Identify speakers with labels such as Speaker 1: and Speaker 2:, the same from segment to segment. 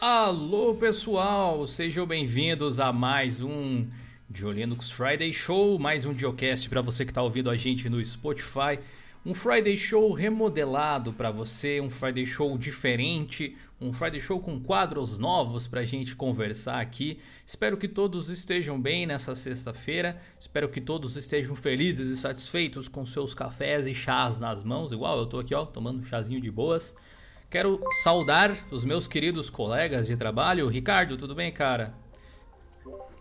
Speaker 1: Alô pessoal, sejam bem-vindos a mais um Linux Friday Show, mais um Geocast para você que está ouvindo a gente no Spotify. Um Friday Show remodelado para você, um Friday Show diferente, um Friday Show com quadros novos para a gente conversar aqui. Espero que todos estejam bem nessa sexta-feira, espero que todos estejam felizes e satisfeitos com seus cafés e chás nas mãos, igual eu estou aqui ó, tomando um chazinho de boas. Quero saudar os meus queridos colegas de trabalho. Ricardo, tudo bem, cara?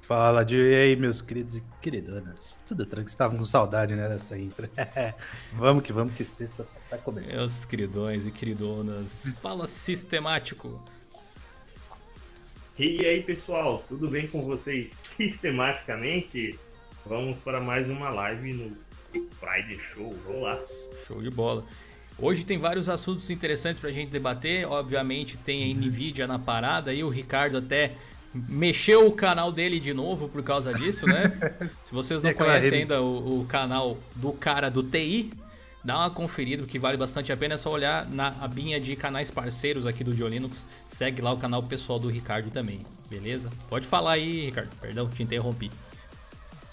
Speaker 2: Fala, de aí, meus queridos e queridonas. Tudo tranquilo, estavam com saudade, né, dessa intro. vamos que vamos, que sexta só tá começando.
Speaker 1: Meus queridões e queridonas. Fala sistemático.
Speaker 3: E aí, pessoal, tudo bem com vocês? Sistematicamente, vamos para mais uma live no Friday Show. Vamos lá.
Speaker 1: Show de bola. Hoje tem vários assuntos interessantes para a gente debater. Obviamente tem a Nvidia na parada e o Ricardo até mexeu o canal dele de novo por causa disso, né? Se vocês não conhecem ainda o, o, canal do cara do TI, dá uma conferida, porque vale bastante a pena. É só olhar na abinha de canais parceiros aqui do Geolinux. Segue lá o canal pessoal do Ricardo também, beleza? Pode falar aí, Ricardo. Perdão, te interrompi.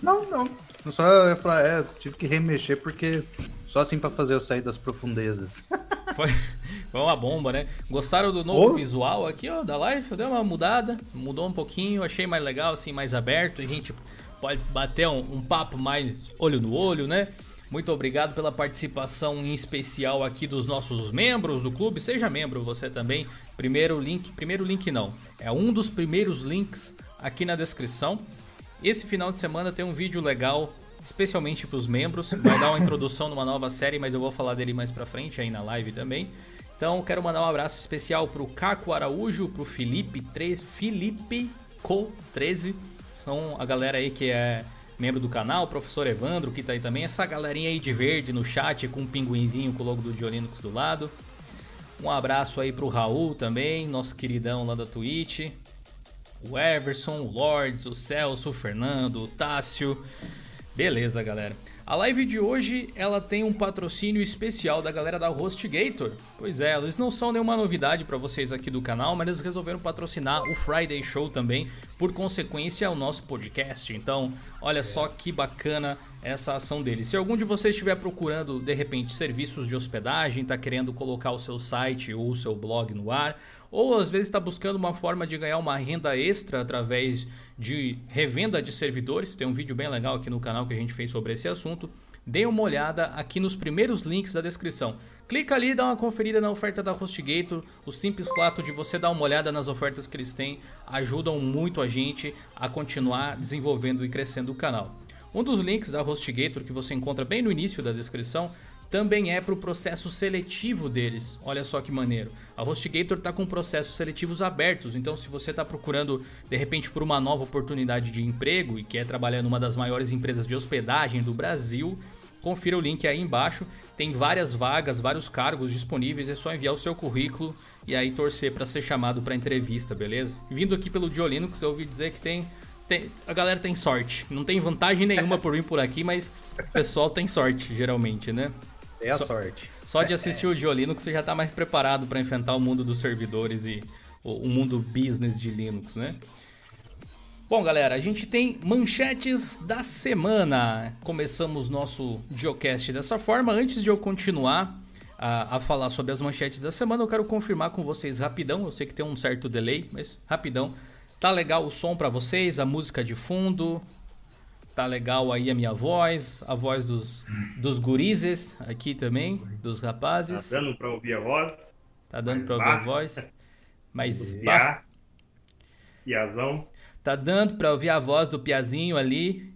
Speaker 2: Não, não. Só eu falar, é, tive que remexer porque só assim para fazer eu sair das profundezas.
Speaker 1: Foi, foi uma bomba, né? Gostaram do novo oh. visual aqui, ó, da live? Deu uma mudada, mudou um pouquinho, achei mais legal, assim, mais aberto. A gente pode bater um, um papo mais olho no olho, né? Muito obrigado pela participação em especial aqui dos nossos membros do clube. Seja membro você também. Primeiro link, primeiro link não. É um dos primeiros links aqui na descrição. Esse final de semana tem um vídeo legal, especialmente para os membros. Vai dar uma introdução numa nova série, mas eu vou falar dele mais para frente aí na live também. Então quero mandar um abraço especial para o Caco Araújo, para o Felipe, 3, Felipe Co 13. São a galera aí que é membro do canal, o professor Evandro que tá aí também, essa galerinha aí de verde no chat com um pinguinzinho com o logo do Diolinux do lado. Um abraço aí pro Raul também, nosso queridão lá da Twitch o Everson, o Lords, o Celso, o Fernando, o Tássio. Beleza, galera. A live de hoje ela tem um patrocínio especial da galera da HostGator. Pois é, eles não são nenhuma novidade para vocês aqui do canal, mas eles resolveram patrocinar o Friday Show também, por consequência, o nosso podcast. Então, olha só que bacana essa ação deles. Se algum de vocês estiver procurando de repente serviços de hospedagem, está querendo colocar o seu site ou o seu blog no ar, ou às vezes está buscando uma forma de ganhar uma renda extra através de revenda de servidores. Tem um vídeo bem legal aqui no canal que a gente fez sobre esse assunto. Dê uma olhada aqui nos primeiros links da descrição. Clica ali e dá uma conferida na oferta da HostGator. O simples fato de você dar uma olhada nas ofertas que eles têm ajudam muito a gente a continuar desenvolvendo e crescendo o canal. Um dos links da HostGator que você encontra bem no início da descrição também é para o processo seletivo deles. Olha só que maneiro. A HostGator está com processos seletivos abertos, então se você está procurando de repente por uma nova oportunidade de emprego e quer trabalhar numa das maiores empresas de hospedagem do Brasil, confira o link aí embaixo. Tem várias vagas, vários cargos disponíveis, é só enviar o seu currículo e aí torcer para ser chamado para entrevista, beleza? Vindo aqui pelo Diolinux, eu ouvi dizer que tem tem, a galera tem sorte. Não tem vantagem nenhuma por vir por aqui, mas o pessoal tem sorte, geralmente, né?
Speaker 2: É a só, sorte.
Speaker 1: Só de assistir o de Linux você já está mais preparado para enfrentar o mundo dos servidores e o, o mundo business de Linux, né? Bom, galera, a gente tem manchetes da semana. Começamos nosso Geocast dessa forma. Antes de eu continuar a, a, falar sobre as manchetes da semana, eu quero confirmar com vocês rapidão. Eu sei que tem um certo delay, mas rapidão. Tá legal o som para vocês, a música de fundo, Tá legal aí a minha voz, a voz dos, dos gurizes aqui também, dos rapazes.
Speaker 3: Tá dando pra ouvir a voz?
Speaker 1: Tá dando pra ouvir a voz. Mas bah.
Speaker 3: Piazão.
Speaker 1: Tá dando pra ouvir a voz do Piazinho ali,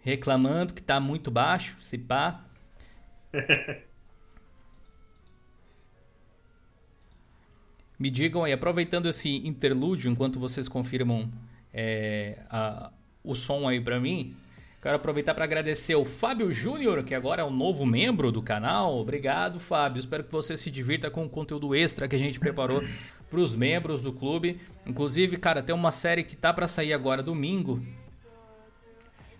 Speaker 1: reclamando que tá muito baixo, se pá. Me digam aí, aproveitando esse interlúdio, enquanto vocês confirmam é, a, o som aí para mim, quero aproveitar para agradecer o Fábio Júnior, que agora é um novo membro do canal. Obrigado, Fábio. Espero que você se divirta com o conteúdo extra que a gente preparou para os membros do clube. Inclusive, cara, tem uma série que tá para sair agora domingo.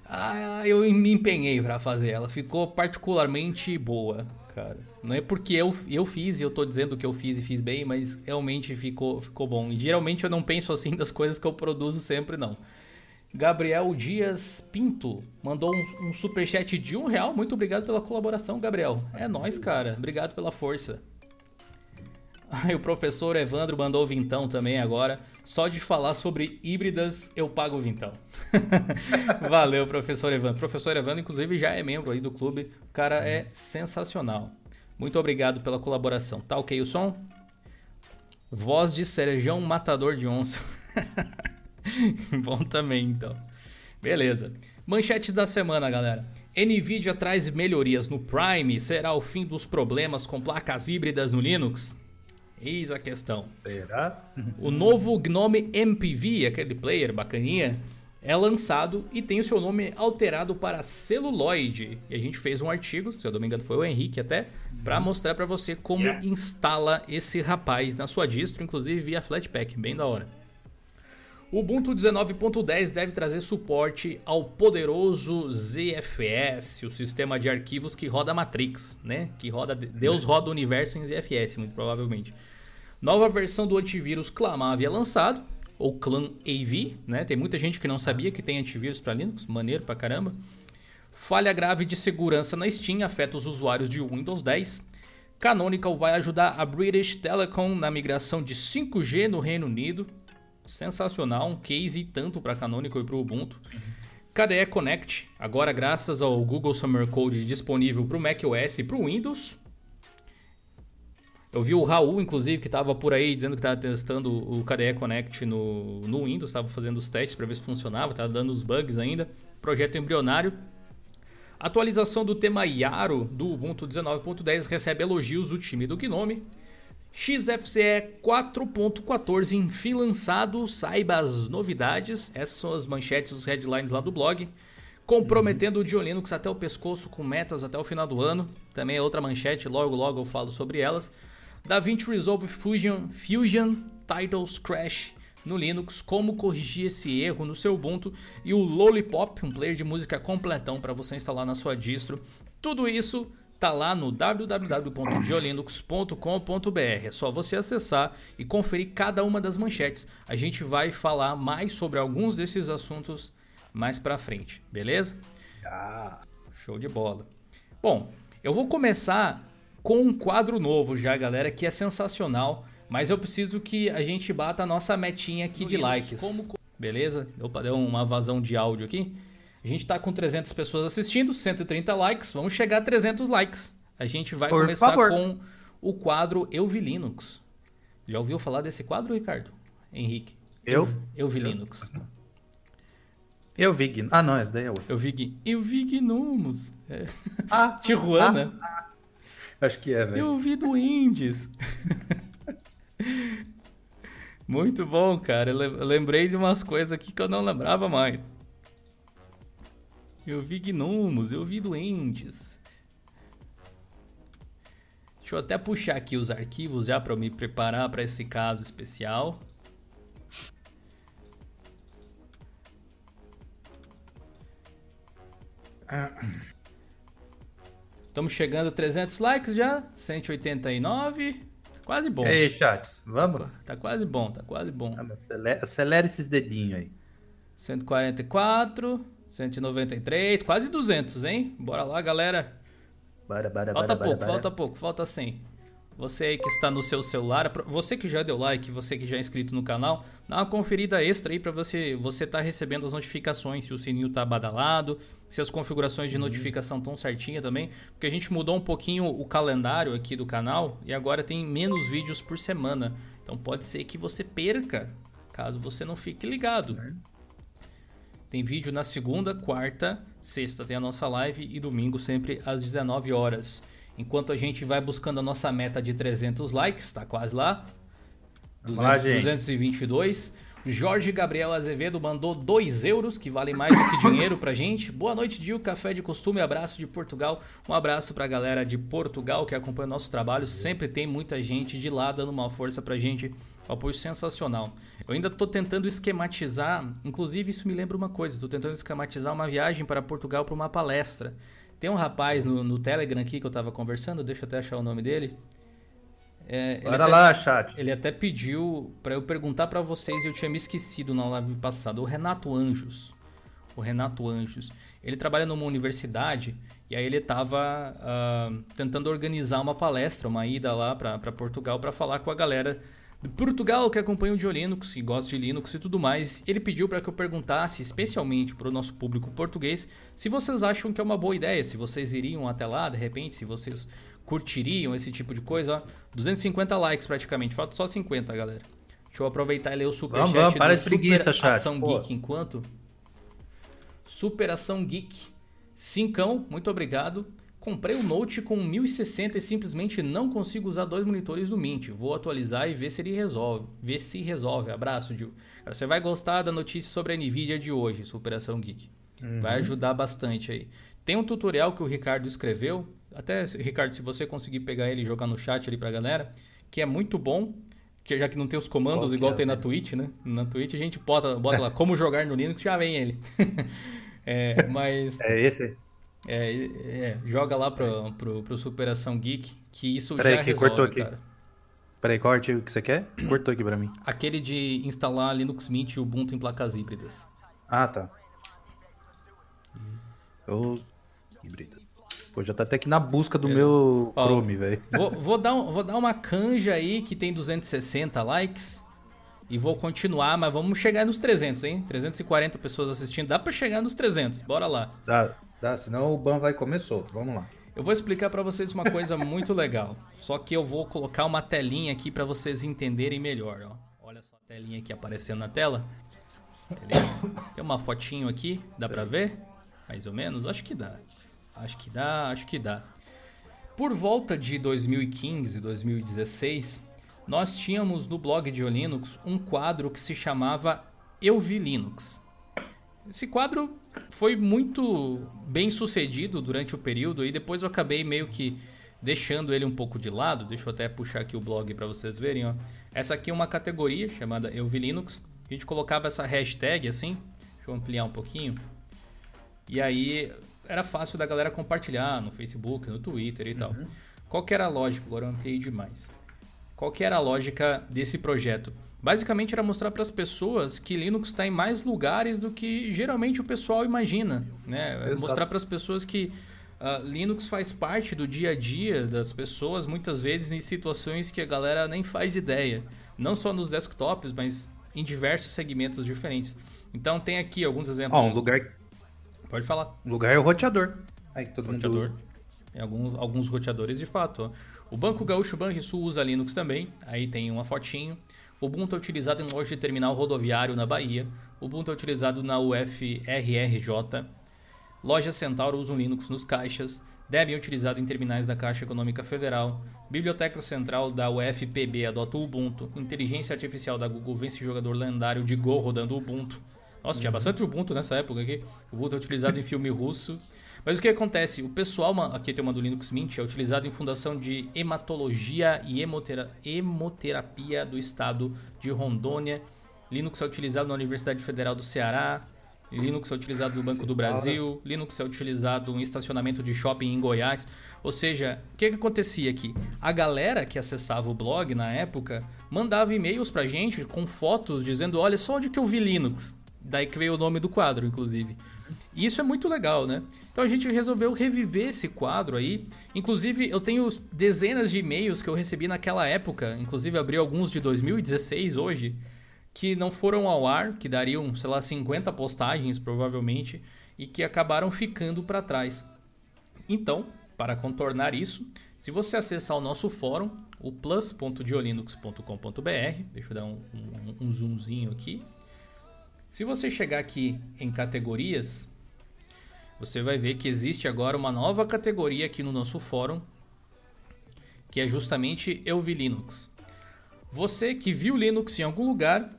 Speaker 1: Ah, eu me empenhei para fazer. Ela ficou particularmente boa, cara. Não é porque eu, eu fiz e eu tô dizendo que eu fiz e fiz bem, mas realmente ficou, ficou bom. E geralmente eu não penso assim das coisas que eu produzo sempre, não. Gabriel Dias Pinto mandou um, um superchat de um real. Muito obrigado pela colaboração, Gabriel. É nóis, cara. Obrigado pela força. Aí o professor Evandro mandou vintão também agora. Só de falar sobre híbridas, eu pago vintão. Valeu, professor Evandro. Professor Evandro, inclusive, já é membro aí do clube. O cara é sensacional. Muito obrigado pela colaboração. Tá ok o som? Voz de Serjão Matador de Onça. Bom também, então. Beleza. Manchetes da semana, galera. Nvidia traz melhorias no Prime. Será o fim dos problemas com placas híbridas no Linux? Eis a questão.
Speaker 2: Será?
Speaker 1: O novo Gnome MPV, aquele player bacaninha, é lançado e tem o seu nome alterado para celuloide. E a gente fez um artigo, se eu não me engano foi o Henrique até, para mostrar para você como yeah. instala esse rapaz na sua distro, inclusive via Flatpak, bem da hora. O Ubuntu 19.10 deve trazer suporte ao poderoso ZFS, o sistema de arquivos que roda Matrix, né? Que roda Deus roda o universo em ZFS, muito provavelmente. Nova versão do antivírus Clamavi é lançado, ou Clan AV, né? Tem muita gente que não sabia que tem antivírus para Linux, maneiro pra caramba. Falha grave de segurança na Steam afeta os usuários de Windows 10. Canonical vai ajudar a British Telecom na migração de 5G no Reino Unido sensacional, um case tanto para Canonical e para o Ubuntu. KDE Connect, agora graças ao Google Summer Code disponível para o macOS e para o Windows. Eu vi o Raul, inclusive, que estava por aí dizendo que estava testando o KDE Connect no, no Windows, estava fazendo os testes para ver se funcionava, estava dando os bugs ainda. Projeto embrionário. Atualização do tema Yaro do Ubuntu 19.10 recebe elogios do time do Gnome. XFCE 4.14 enfim lançado, saiba as novidades. Essas são as manchetes, os headlines lá do blog. Comprometendo uhum. o Diolinux até o pescoço com metas até o final do ano. Também é outra manchete, logo logo eu falo sobre elas. DaVinci Resolve Fusion, Fusion Titles Crash no Linux, como corrigir esse erro no seu Ubuntu e o Lollipop, um player de música completão para você instalar na sua distro. Tudo isso tá lá no www.diolinux.com.br. É só você acessar e conferir cada uma das manchetes. A gente vai falar mais sobre alguns desses assuntos mais para frente, beleza?
Speaker 2: Ah.
Speaker 1: Show de bola. Bom, eu vou começar com um quadro novo já, galera, que é sensacional, mas eu preciso que a gente bata a nossa metinha aqui de likes. Beleza? Opa, deu uma vazão de áudio aqui. A gente está com 300 pessoas assistindo, 130 likes, vamos chegar a 300 likes. A gente vai Por começar favor. com o quadro Eu Vi Linux. Já ouviu falar desse quadro, Ricardo? Henrique.
Speaker 2: Eu?
Speaker 1: Eu Vi Linux.
Speaker 2: Eu vi Ah, não, esse daí é outro.
Speaker 1: Eu vi Eu vi Gnomos. É.
Speaker 2: Ah,
Speaker 1: Tijuana.
Speaker 2: Ah, ah. Acho que é, velho.
Speaker 1: Eu vi do Indies. Muito bom, cara. Eu lembrei de umas coisas aqui que eu não lembrava mais. Eu vi gnomos, eu vi duendes. Deixa eu até puxar aqui os arquivos já para me preparar para esse caso especial. Estamos chegando a 300 likes já, 189, quase bom. E
Speaker 2: aí, chats, vamos?
Speaker 1: Tá quase bom, tá quase bom.
Speaker 2: Acelera, acelera esses dedinhos aí.
Speaker 1: 144, 193, quase 200, hein? Bora lá, galera.
Speaker 2: Bora, bora,
Speaker 1: falta
Speaker 2: bora,
Speaker 1: pouco,
Speaker 2: bora,
Speaker 1: falta pouco, falta 100. Você aí que está no seu celular, você que já deu like, você que já é inscrito no canal, dá uma conferida extra aí para você você tá recebendo as notificações, se o sininho tá badalado, se as configurações de uhum. notificação estão certinha também, porque a gente mudou um pouquinho o calendário aqui do canal e agora tem menos vídeos por semana. Então pode ser que você perca, caso você não fique ligado. Tem vídeo na segunda, quarta, sexta tem a nossa live e domingo sempre às 19 horas. Enquanto a gente vai buscando a nossa meta de 300 likes, tá quase lá.
Speaker 2: lá, gente.
Speaker 1: 222. Jorge Gabriel Azevedo mandou 2 euros, que vale mais do que dinheiro pra gente. Boa noite, Dil. Café de costume, abraço de Portugal. Um abraço pra galera de Portugal que acompanha o nosso trabalho. Sempre tem muita gente de lá dando uma força pra gente. Apoio sensacional. Eu ainda tô tentando esquematizar, inclusive isso me lembra uma coisa, tô tentando esquematizar uma viagem para Portugal para uma palestra. Tem um rapaz no, no Telegram aqui que eu tava conversando, deixa eu até achar o nome dele. É, ele
Speaker 2: Bora
Speaker 1: até-
Speaker 2: lá, chat.
Speaker 1: ele até pediu pra eu perguntar pra vocês eu tinha me esquecido na live passada. O Renato Anjos. O Renato Anjos. Ele trabalha numa universidade e aí ele tava ah, tentando organizar uma palestra, uma ida lá pra Portugal pra falar com a galera de Portugal que acompanha o de Linux e gosta de Linux e tudo mais. Ele pediu pra que eu perguntasse, especialmente pro nosso público português, se vocês acham que é uma boa ideia, se vocês iriam até lá, de repente, se vocês curtiriam esse tipo de coisa. Ó, 250 likes praticamente, falta só 50, galera. Deixa eu aproveitar e ler o superchat
Speaker 2: Vamos, vamos, para
Speaker 1: do
Speaker 2: preguiça,
Speaker 1: Super
Speaker 2: chat,
Speaker 1: Ação
Speaker 2: pô.
Speaker 1: Geek enquanto. Superação Geek. Cincão, muito obrigado. Comprei um Note com 1060 e simplesmente não consigo usar dois monitores do Mint. Vou atualizar e ver se ele resolve. Ver se resolve. Abraço, Gil. Cara, você vai gostar da notícia sobre a Nvidia de hoje, Superação Geek. Vai ajudar bastante aí. Tem um tutorial que o Ricardo escreveu. Até, Ricardo, se você conseguir pegar ele e jogar no chat ali pra galera, que é muito bom. Que já que não tem os comandos
Speaker 2: Qual
Speaker 1: igual
Speaker 2: é,
Speaker 1: tem na? Twitch, né? Na Twitch a gente bota, bota lá como jogar no Linux, já vem ele. É, mas
Speaker 2: É esse?
Speaker 1: É, é, joga lá pro, pro, pro Superação Geek, que isso
Speaker 2: Peraí,
Speaker 1: já
Speaker 2: que
Speaker 1: resolve,
Speaker 2: cortou aqui.
Speaker 1: cara.
Speaker 2: Peraí, qual artigo que você quer? Cortou aqui pra mim.
Speaker 1: Aquele de instalar Linux Mint e Ubuntu em placas híbridas.
Speaker 2: Ah, tá. Eu... Híbrido. Pô, já tá até aqui na busca do meu
Speaker 1: Ó,
Speaker 2: Chrome, velho.
Speaker 1: Vou, vou dar, um- vou dar uma canja aí que tem 260 likes. E vou continuar, mas vamos chegar nos 300, hein? 340 pessoas assistindo. Dá pra chegar nos 300. Bora lá.
Speaker 2: Dá, dá, senão o ban vai comer solto. Vamos lá.
Speaker 1: Eu vou explicar pra vocês uma coisa muito legal. Só que eu vou colocar uma telinha aqui pra vocês entenderem melhor, ó. Olha só a telinha aqui aparecendo na tela. Tem uma fotinho aqui, dá pra ver? Mais ou menos? Acho que dá. Acho que dá, acho que dá. Por volta de 2015, 2016, nós tínhamos no blog de Linux um quadro que se chamava Eu Vi Linux. Esse quadro foi muito bem sucedido durante o período e depois eu acabei meio que deixando ele um pouco de lado. Deixa eu até puxar aqui o blog para vocês verem. Ó. Essa aqui é uma categoria chamada Eu Vi Linux. A gente colocava essa hashtag assim. Deixa eu ampliar um pouquinho. E aí era fácil da galera compartilhar no Facebook, no Twitter e tal. Qual que era a lógica? Agora eu ampliei demais. Qual que era a lógica desse projeto? Basicamente era mostrar para as pessoas que Linux está em mais lugares do que geralmente o pessoal imagina, né?
Speaker 2: Exato.
Speaker 1: Mostrar para as pessoas que ah, Linux faz parte do dia a dia das pessoas, muitas vezes em situações que a galera nem faz ideia. Não só nos desktops, mas em diversos segmentos diferentes. Então tem aqui alguns exemplos.
Speaker 2: Ó, um lugar,
Speaker 1: Pode falar.
Speaker 2: um lugar é o roteador. Aí todo mundo
Speaker 1: Roteador.
Speaker 2: usa.
Speaker 1: Tem alguns, alguns roteadores de fato. ó. O Banco Gaúcho Banrisul usa Linux também. Aí tem uma fotinho. Ubuntu é utilizado em loja de terminal rodoviário na Bahia. Ubuntu é utilizado na UFRRJ. Loja Centauro usa o Linux nos caixas. Debian é utilizado em terminais da Caixa Econômica Federal. Biblioteca Central da UFPB adota o Ubuntu. Inteligência Artificial da Google vence jogador lendário de Go rodando o Ubuntu. Nossa, tinha bastante Ubuntu nessa época aqui. O Ubuntu é utilizado em filme russo. Mas o que acontece? O pessoal, aqui tem uma do Linux Mint, é utilizado em fundação de hematologia e hemotera- hemoterapia do estado de Rondônia. Linux é utilizado na Universidade Federal do Ceará. Linux é utilizado no Banco do Brasil. Linux é utilizado em estacionamento de shopping em Goiás. Ou seja, o que, que acontecia aqui? A galera que acessava o blog na época mandava e-mails pra gente com fotos dizendo: olha só onde que eu vi Linux. Daí que veio o nome do quadro, inclusive. E isso é muito legal, né? Então a gente resolveu reviver esse quadro aí. Inclusive, eu tenho dezenas de e-mails que eu recebi naquela época, inclusive abri alguns de 2016 hoje, que não foram ao ar, que dariam, sei lá, 50 postagens provavelmente, e que acabaram ficando para trás. Então, para contornar isso, se você acessar o nosso fórum, o plus.diolinux.com.br, deixa eu dar um, um, um zoomzinho aqui. Se você chegar aqui em categorias, você vai ver que existe agora uma nova categoria aqui no nosso fórum, que é justamente Eu Vi Linux. Você que viu Linux em algum lugar,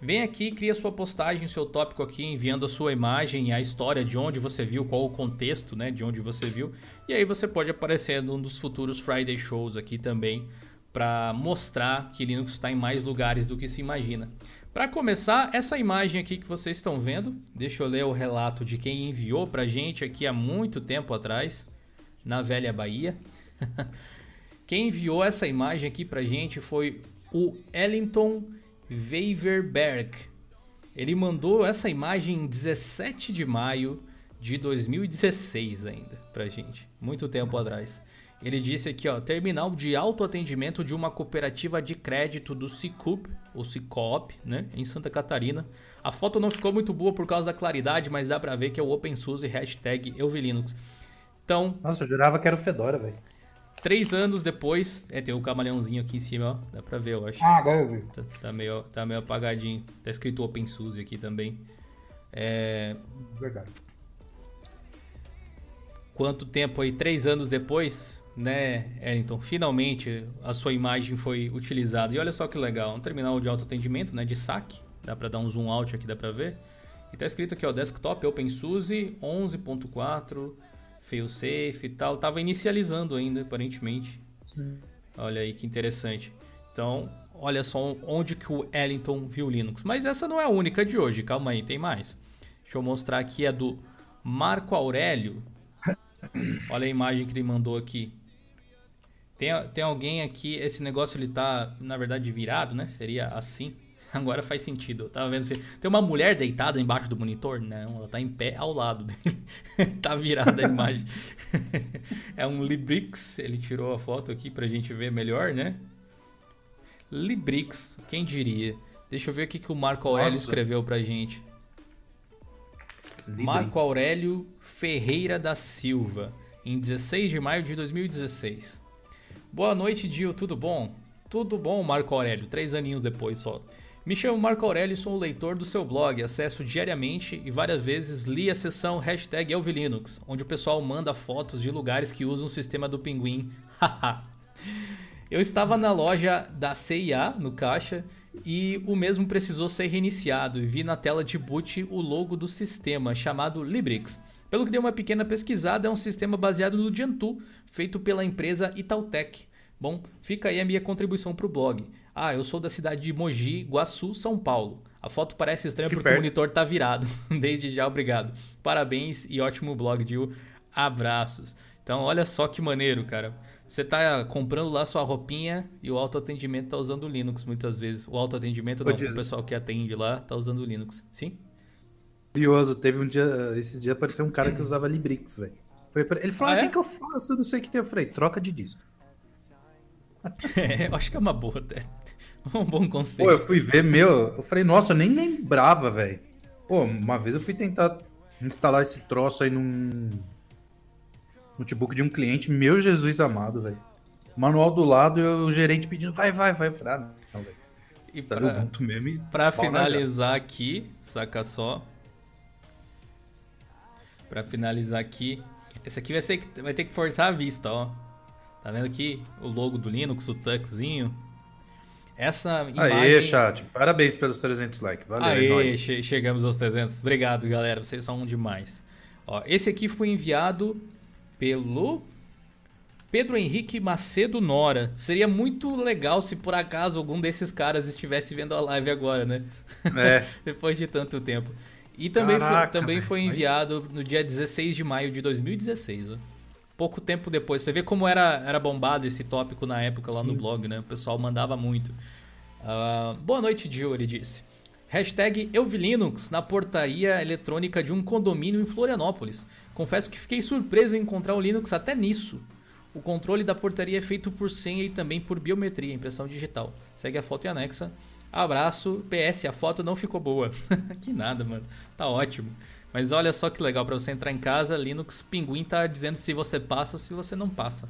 Speaker 1: vem aqui, cria sua postagem, seu tópico aqui, enviando a sua imagem, a história de onde você viu, qual o contexto, né, de onde você viu. E aí você pode aparecer num dos futuros Friday Shows aqui também, para mostrar que Linux está em mais lugares do que se imagina. Para começar, essa imagem aqui que vocês estão vendo, deixa eu ler o relato de quem enviou para gente aqui há muito tempo atrás, na velha Bahia. quem enviou essa imagem aqui para gente foi o Ellington Weverberg. Ele mandou essa imagem em 17 de maio de 2016 ainda pra gente, muito tempo Nossa. atrás. Ele disse aqui, ó, terminal de autoatendimento de uma cooperativa de crédito do Cicup, ou Cicoop, né, em Santa Catarina. A foto não ficou muito boa por causa da claridade, mas dá pra ver que é o OpenSUSE hashtag EuviLinux. Então...
Speaker 2: Nossa, eu jurava que era o Fedora, velho.
Speaker 1: Três anos depois, é, tem o camaleãozinho aqui em cima, ó, dá pra ver, eu acho.
Speaker 2: Ah, agora eu vi.
Speaker 1: Tá, tá, meio, tá meio apagadinho. Tá escrito OpenSUSE aqui também. É...
Speaker 2: Verdade.
Speaker 1: Quanto tempo aí? Três anos depois, né, Ellington? Finalmente a sua imagem foi utilizada. E olha só que legal, um terminal de autoatendimento, né, de saque. Dá para dar um zoom out aqui, dá para ver. E tá escrito aqui, ó, desktop OpenSUSE 11.4, failsafe e tal. Tava inicializando ainda, aparentemente. Sim. Olha aí que interessante. Então, olha só onde que o Ellington viu Linux. Mas essa não é a única de hoje, calma aí, tem mais. Deixa eu mostrar aqui a do Marco Aurélio. Olha a imagem que ele mandou aqui. Tem, tem alguém aqui, esse negócio ele tá, na verdade, virado, né? Seria assim. Agora faz sentido. Eu tava vendo se. Tem uma mulher deitada embaixo do monitor? Não, ela tá em pé ao lado dele. tá virada a imagem. é um Librix. Ele tirou a foto aqui pra gente ver melhor, né? Librix, quem diria? Deixa eu ver o que, que o Marco Aurélio Nossa. escreveu pra gente. Librix. Marco Aurélio Ferreira da Silva, em 16 de maio de 2016. Boa noite, Dio, tudo bom? Tudo bom, Marco Aurélio, três aninhos depois só. Me chamo Marco Aurélio e sou o leitor do seu blog, acesso diariamente e várias vezes li a seção hashtag Elvilinux, onde o pessoal manda fotos de lugares que usam o sistema do pinguim. Eu estava na loja da CIA, no caixa, e o mesmo precisou ser reiniciado e vi na tela de boot o logo do sistema, chamado Librix. Pelo que dei uma pequena pesquisada, é um sistema baseado no Gentoo, feito pela empresa Itautec. Bom, fica aí a minha contribuição para o blog. Ah, eu sou da cidade de Mogi, Guaçu, São Paulo. A foto parece estranha que porque perto. o monitor tá virado. Desde já, obrigado. Parabéns e ótimo blog, Dil. Abraços. Então, olha só que maneiro, cara. Você tá comprando lá sua roupinha e o autoatendimento tá usando o Linux muitas vezes. O autoatendimento não, o pessoal que atende lá tá usando o Linux. Sim?
Speaker 2: Curioso, teve um dia, esses dias apareceu um cara que usava Librix, velho. Ele falou, ah, o ah, é? que, que eu faço? Eu não sei o que tem. Eu falei, troca de disco.
Speaker 1: É, eu acho que é uma boa, até. Um bom conselho.
Speaker 2: Pô, eu fui ver, meu, eu falei, nossa, eu nem lembrava, velho. Pô, uma vez eu fui tentar instalar esse troço aí num notebook de um cliente, meu Jesus amado, velho. Manual do lado e o gerente pedindo, vai, vai, vai. Eu falei, ah, não, velho.
Speaker 1: E pra, mesmo e pra finalizar aqui, saca só, Pra finalizar aqui. Esse aqui vai, ser, vai ter que forçar a vista, ó. Tá vendo aqui o logo do Linux, o tuxzinho? Essa
Speaker 2: imagem... Aê, chat. Parabéns pelos 300 likes. Valeu,
Speaker 1: Aê, é che chegamos aos 300. Obrigado, galera. Vocês são demais. Ó, esse aqui foi enviado pelo Pedro Henrique Macedo Nora. Seria muito legal se por acaso algum desses caras estivesse vendo a live agora, né? É. Depois de tanto tempo. E também, Caraca, foi, também foi enviado no dia 16 de maio de 2016. Né? Pouco tempo depois. Você vê como era, era bombado esse tópico na época lá Sim. no blog, né? O pessoal mandava muito. Uh, boa noite, Gil, ele disse. Hashtag na portaria eletrônica de um condomínio em Florianópolis. Confesso que fiquei surpreso em encontrar o Linux até nisso. O controle da portaria é feito por senha e também por biometria, impressão digital. Segue a foto e anexa. Abraço. PS, a foto não ficou boa. que nada, mano. Tá ótimo. Mas olha só que legal, para você entrar em casa, Linux Pinguim tá dizendo se você passa ou se você não passa.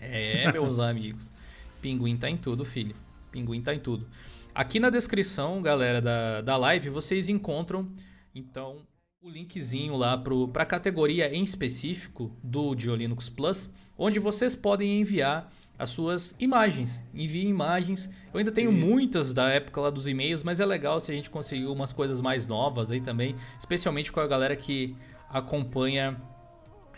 Speaker 1: É, meus amigos. Pinguim tá em tudo, filho. Pinguim tá em tudo. Aqui na descrição, galera, da, da live, vocês encontram, então, o linkzinho lá para a categoria em específico do Dio Linux Plus, onde vocês podem enviar as suas imagens. Envie imagens. Eu ainda tenho muitas da época lá dos e-mails, mas é legal se a gente conseguir umas coisas mais novas aí também, especialmente com a galera que acompanha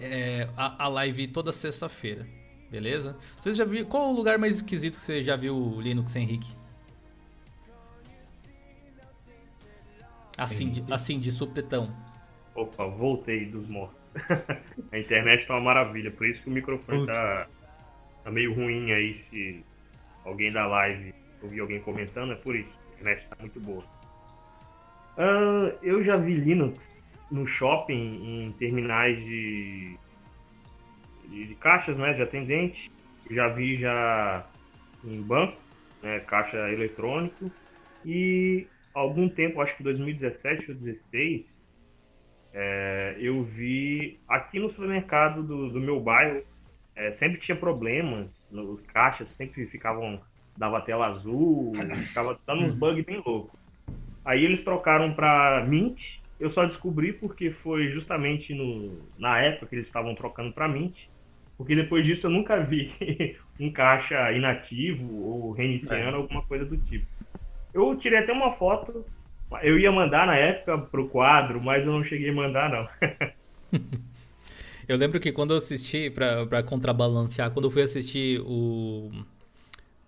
Speaker 1: é, a, a live toda sexta-feira. Beleza? Vocês já viram. Qual o lugar mais esquisito que você já viu o Linux Henrique? Assim, de, assim de supetão.
Speaker 3: Opa, voltei dos mortos. a internet tá uma maravilha, por isso que o microfone tá, tá, meio ruim aí. Se alguém da live ouvir alguém comentando, é por isso. A internet tá muito boa. Uh, eu já vi Linux no shopping, em terminais de, de, caixas, né, de atendente. Já vi já em banco, né, caixa eletrônico. E algum tempo, acho que 2017 ou 2016, é, eu vi aqui no supermercado do, do meu bairro, é, sempre tinha problemas, os caixas sempre ficavam, dava tela azul, ficava dando uns bugs bem loucos. Aí eles trocaram para Mint, eu só descobri porque foi justamente no, na época que eles estavam trocando para Mint, porque depois disso eu nunca vi um caixa inativo ou reiniciando, é. alguma coisa do tipo. Eu tirei até uma foto. Eu ia mandar na época pro quadro, mas eu não cheguei a mandar, não.
Speaker 1: eu lembro que quando eu assisti, pra, pra contrabalancear, quando eu fui assistir o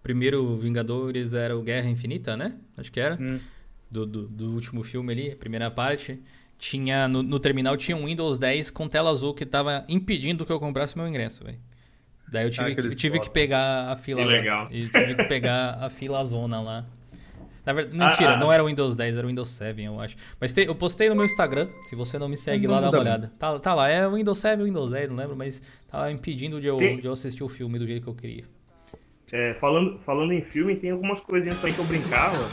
Speaker 1: primeiro Vingadores, era o Guerra Infinita, né? Acho que era. Hum. Do, do, do, último filme ali, primeira parte. Tinha, no, no, terminal tinha um Windows 10 com tela azul que tava impedindo que eu comprasse meu ingresso, velho. Daí eu tive, ah, que, tive que pegar a fila. Que
Speaker 3: legal.
Speaker 1: E tive que pegar a fila zona lá. Na verdade, mentira, ah, ah, não era o Windows 10, era o Windows 7, eu acho. Mas te, eu postei no meu Instagram, se você não me segue não lá, dá uma olhada. Tá, tá lá, é o Windows 7 ou Windows 10, não lembro, mas tava impedindo de eu, de eu assistir o filme do jeito que eu queria.
Speaker 3: É, falando, falando em filme, tem algumas coisinhas aí que eu brincava,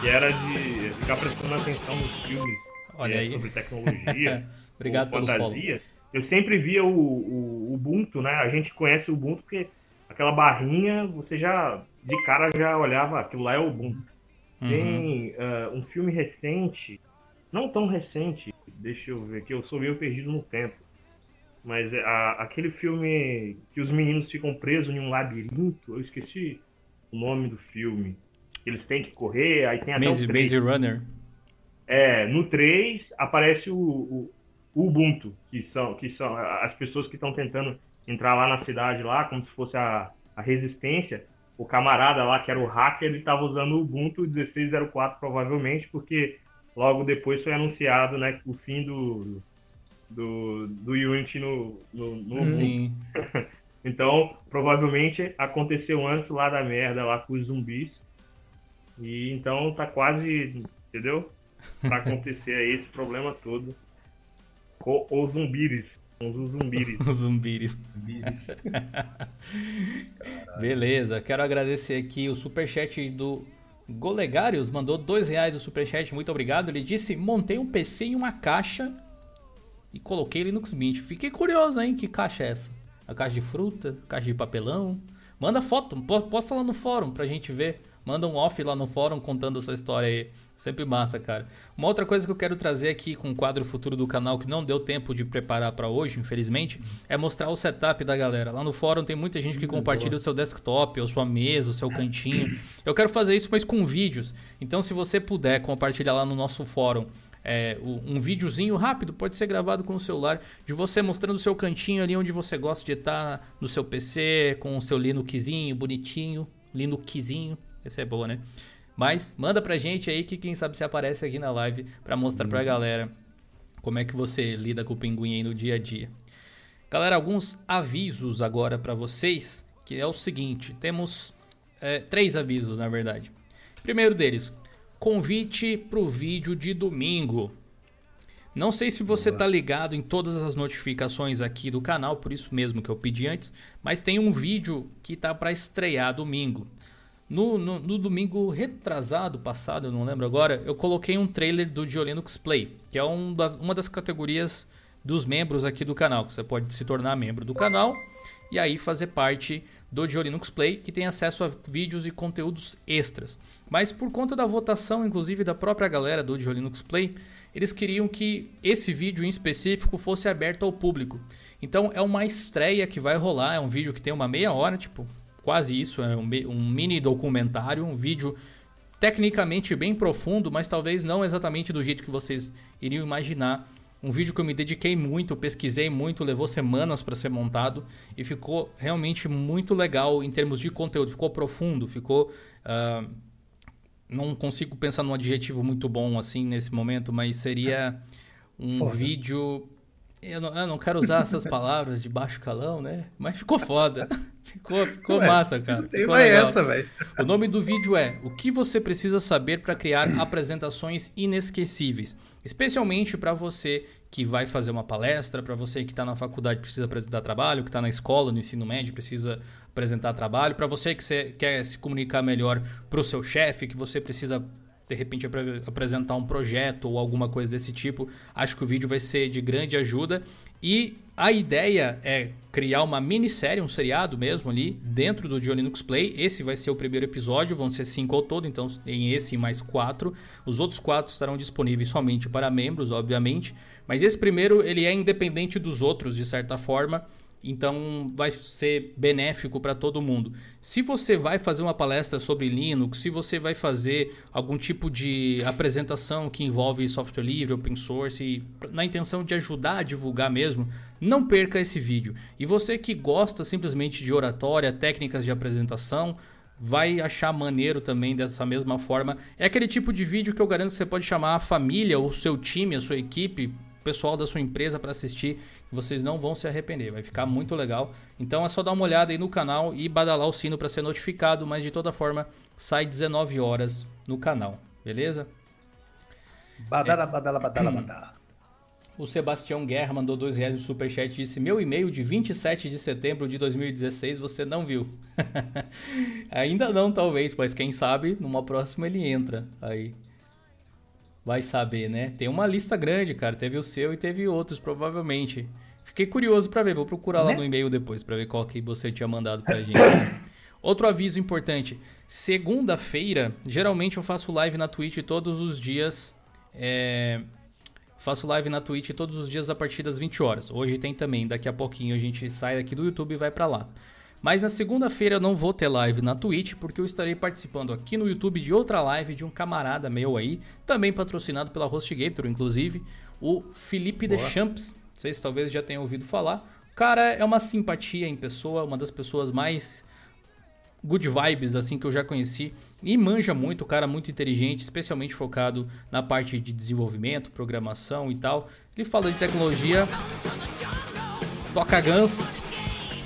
Speaker 3: que era de ficar prestando atenção nos filmes
Speaker 1: Olha
Speaker 3: é,
Speaker 1: aí.
Speaker 3: sobre tecnologia,
Speaker 1: Obrigado pelo
Speaker 3: fantasia. Follow. Eu sempre via o, o, o Ubuntu, né? A gente conhece o Ubuntu porque aquela barrinha, você já, de cara, já olhava, aquilo lá é o Ubuntu. Uhum. Tem uh, um filme recente, não tão recente, deixa eu ver, que eu sou meio perdido no tempo. Mas é, a, aquele filme que os meninos ficam presos em um labirinto, eu esqueci o nome do filme. Eles têm que correr, aí tem até
Speaker 1: Maze, Maze Runner.
Speaker 3: É, no 3 aparece o, o, o, Ubuntu, que são, que são as pessoas que estão tentando entrar lá na cidade, lá, como se fosse a, a resistência o camarada lá, que era o hacker, ele estava usando o Ubuntu 16.04 provavelmente, porque logo depois foi anunciado né, o fim do, do, do Unity no, no, no
Speaker 1: Sim.
Speaker 3: então, provavelmente aconteceu antes lá da merda, lá com os zumbis. E então tá quase, entendeu? Pra acontecer aí esse problema todo com os zumbires. Os zumbiris.
Speaker 1: Os zumbiris. Beleza, quero agradecer aqui o superchat do Golegarius, mandou dois reais o superchat, muito obrigado. Ele disse: montei um PC em uma caixa e coloquei Linux Mint. Fiquei curioso, hein? Que caixa é essa? A caixa de fruta? Caixa de papelão? Manda foto, posta lá no fórum pra gente ver. Manda um off lá no fórum contando essa história aí. Sempre massa, cara. Uma outra coisa que eu quero trazer aqui com o quadro futuro do canal, que não deu tempo de preparar para hoje, infelizmente, é mostrar o setup da galera. Lá no fórum tem muita gente que compartilha o seu desktop, a sua mesa, o seu cantinho. Eu quero fazer isso, mas com vídeos. Então, se você puder compartilhar lá no nosso fórum é, um videozinho rápido, pode ser gravado com o celular, de você mostrando o seu cantinho ali onde você gosta de estar no seu PC, com o seu Linuxzinho bonitinho. Linuxzinho, essa é boa, né? Mas manda pra gente aí que quem sabe se aparece aqui na live para mostrar pra uhum. galera como é que você lida com o pinguim aí no dia a dia. Galera, alguns avisos agora para vocês, que é o seguinte, temos é, três avisos na verdade. Primeiro deles, convite pro vídeo de domingo. Não sei se você tá ligado em todas as notificações aqui do canal, por isso mesmo que eu pedi antes, mas tem um vídeo que tá para estrear domingo. No, no, no, domingo retrasado, passado, eu não lembro agora, eu coloquei um trailer do Diolinux Play, que é um da, uma das categorias dos membros aqui do canal. Você pode se tornar membro do canal e aí fazer parte do Diolinux Play, que tem acesso a vídeos e conteúdos extras. Mas por conta da votação, inclusive da própria galera do Diolinux Play, eles queriam que esse vídeo em específico fosse aberto ao público. Então é uma estreia que vai rolar, é um vídeo que tem uma meia hora, tipo quase isso, é um, um mini documentário, um vídeo tecnicamente bem profundo, mas talvez não exatamente do jeito que vocês iriam imaginar. Um vídeo que eu me dediquei muito, pesquisei muito, levou semanas para ser montado e ficou realmente muito legal em termos de conteúdo. Ficou profundo, ficou. Uh, não consigo pensar num adjetivo muito bom assim nesse momento, mas seria um Foda. vídeo eu não, eu não, quero usar essas palavras de baixo calão, né? Mas ficou foda. Ficou, ficou Ué, massa, cara.
Speaker 2: Tem mais essa, velho.
Speaker 1: O nome do vídeo é O que você precisa saber para criar apresentações inesquecíveis. Especialmente para você que vai fazer uma palestra, para você que está na faculdade precisa apresentar trabalho, que está na escola, no ensino médio precisa apresentar trabalho, para você que quer se comunicar melhor para o seu chefe, que você precisa de repente apresentar um projeto ou alguma coisa desse tipo, acho que o vídeo vai ser de grande ajuda. E a ideia é criar uma minissérie, um seriado mesmo ali, dentro do Johnny Linux Play. Esse vai ser o primeiro episódio, vão ser cinco ao todo, então tem esse e mais quatro. Os outros quatro estarão disponíveis somente para membros, obviamente. Mas esse primeiro, ele é independente dos outros, de certa forma. Então vai ser benéfico para todo mundo. Se você vai fazer uma palestra sobre Linux, se você vai fazer algum tipo de apresentação que envolve software livre, open source, na intenção de ajudar a divulgar mesmo, não perca esse vídeo. E você que gosta simplesmente de oratória, técnicas de apresentação, vai achar maneiro também dessa mesma forma. É aquele tipo de vídeo que eu garanto que você pode chamar a família, o seu time, a sua equipe, pessoal da sua empresa para assistir vocês não vão se arrepender, vai ficar muito legal. Então é só dar uma olhada aí no canal e badalar o sino para ser notificado, mas de toda forma sai 19 horas no canal, beleza?
Speaker 2: Badala, é. badala, badala, badala.
Speaker 1: O Sebastião Guerra mandou dois reais no superchat e disse: Meu e-mail de 27 de setembro de 2016 você não viu. Ainda não, talvez, mas quem sabe numa próxima ele entra aí. Vai saber, né? Tem uma lista grande, cara. Teve o seu e teve outros, provavelmente. Fiquei curioso para ver, vou procurar lá né? no e-mail depois para ver qual que você tinha mandado pra gente. Outro aviso importante: segunda-feira, geralmente eu faço live na Twitch todos os dias. É... Faço live na Twitch todos os dias a partir das 20 horas. Hoje tem também, daqui a pouquinho a gente sai aqui do YouTube e vai para lá. Mas na segunda-feira eu não vou ter live na Twitch, porque eu estarei participando aqui no YouTube de outra live de um camarada meu aí, também patrocinado pela HostGator, inclusive, o Felipe Boa. Deschamps vocês talvez já tenham ouvido falar. O cara é uma simpatia em pessoa, uma das pessoas mais good vibes assim que eu já conheci e manja muito, o cara muito inteligente, especialmente focado na parte de desenvolvimento, programação e tal. Ele fala de tecnologia, toca Guns.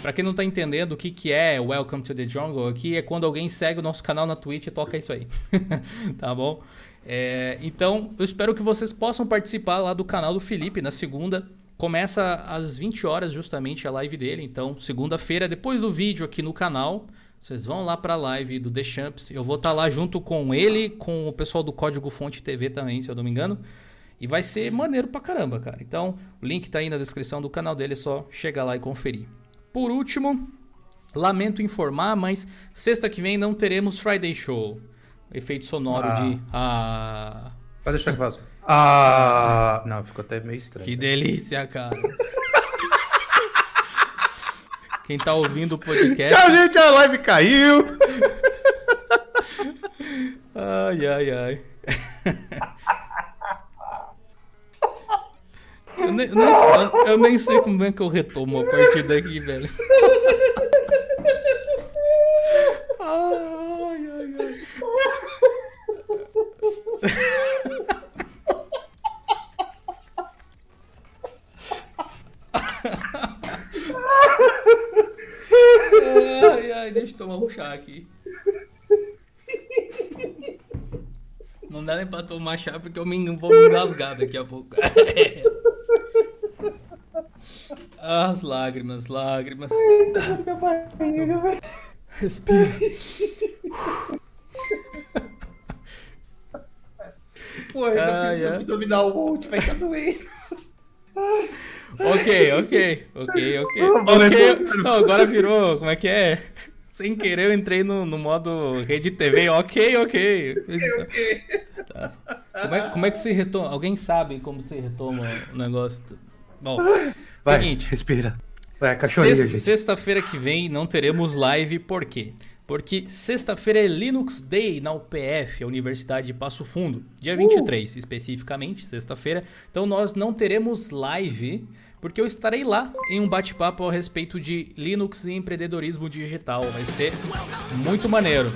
Speaker 1: Para quem não tá entendendo o que, que é Welcome to the Jungle, aqui é quando alguém segue o nosso canal na Twitch e toca isso aí. tá bom? É, então, eu espero que vocês possam participar lá do canal do Felipe na segunda. Começa às 20 horas justamente a live dele, então segunda-feira, depois do vídeo aqui no canal, vocês vão lá para a live do The Champs. Eu vou estar tá lá junto com ele, com o pessoal do Código Fonte TV também, se eu não me engano. E vai ser maneiro pra caramba, cara. Então, o link tá aí na descrição do canal dele, é só chegar lá e conferir. Por último, lamento informar, mas sexta que vem não teremos Friday Show. Efeito sonoro ah. de. Ah.
Speaker 2: Pode deixar que vaza. Ah, não, ficou até meio estranho.
Speaker 1: Que delícia, cara. Quem tá ouvindo o podcast.
Speaker 2: Tchau, gente, a live caiu.
Speaker 1: Ai, ai, ai. Eu nem, nem, eu nem, sei como é que eu retomo a partir daqui, velho. Ai, ai, ai. ai, ai, deixa eu tomar um chá aqui. Não dá nem pra tomar chá porque eu me, vou me engasgar daqui a pouco. As lágrimas, lágrimas. Respira.
Speaker 2: Pô, ainda fiz abdominal ult, vai estar doendo.
Speaker 1: Ok, ok, ok, ok. okay. Não, agora virou, como é que é? Sem querer eu entrei no, no modo rede TV, ok, ok. Ok. Como, é, como é que se retoma? Alguém sabe como se retoma o negócio? Bom,
Speaker 2: Vai, seguinte. Respira. É, cachorrinho,
Speaker 1: Sex-
Speaker 2: gente.
Speaker 1: Sexta-feira que vem não teremos live, por quê? Porque sexta-feira é Linux Day na UPF, a Universidade de Passo Fundo, dia 23, especificamente, sexta-feira. Então nós não teremos live, porque eu estarei lá em um bate-papo a respeito de Linux e empreendedorismo digital. Vai ser muito maneiro.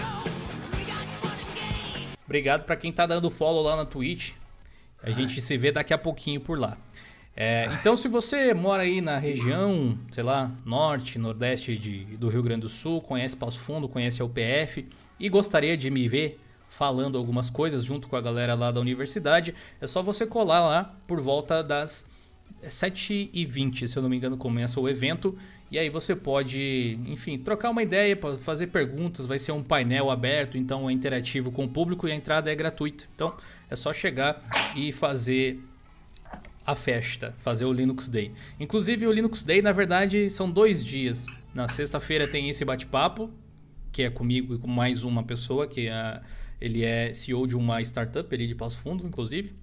Speaker 1: Obrigado para quem tá dando follow lá na Twitch. A gente se vê daqui a pouquinho por lá. É, então, se você mora aí na região, sei lá, norte, nordeste de, do Rio Grande do Sul, conhece Passo Fundo, conhece a UPF e gostaria de me ver falando algumas coisas junto com a galera lá da universidade, é só você colar lá por volta das 7h20, se eu não me engano, começa o evento. E aí você pode, enfim, trocar uma ideia, fazer perguntas. Vai ser um painel aberto, então é interativo com o público e a entrada é gratuita. Então é só chegar e fazer a festa, fazer o Linux Day. Inclusive, o Linux Day, na verdade, são dois dias. Na sexta-feira tem esse bate-papo, que é comigo e com mais uma pessoa, que é, ele é CEO de uma startup ali de Passo Fundo, inclusive.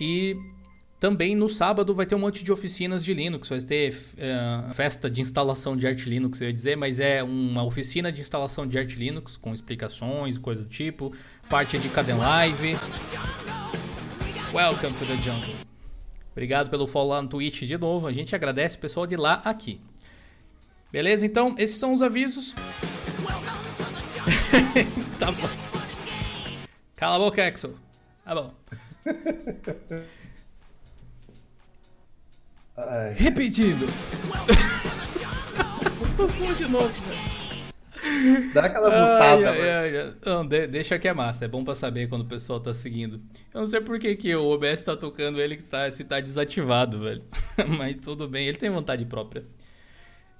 Speaker 1: E também no sábado vai ter um monte de oficinas de Linux, vai ter eh, festa de instalação de Arch Linux, eu ia dizer, mas é uma oficina de instalação de Arch Linux com explicações, coisa do tipo, parte de Caden Live. Welcome to the jungle. Obrigado pelo follow lá no Twitch de novo, a gente agradece o pessoal de lá aqui. Beleza? Então, esses são os avisos. tá bom. Cala a boca, Axel. Tá bom.
Speaker 2: Ai,
Speaker 1: Repetindo. Tocou de novo, velho.
Speaker 2: dá aquela
Speaker 1: Ai,
Speaker 2: butada,
Speaker 1: ai, ai, ai. Não, de- deixa que é massa. É bom pra saber quando o pessoal tá seguindo. Eu não sei por que, que o OBS tá tocando ele que está, se tá desativado, velho. Mas tudo bem, ele tem vontade própria.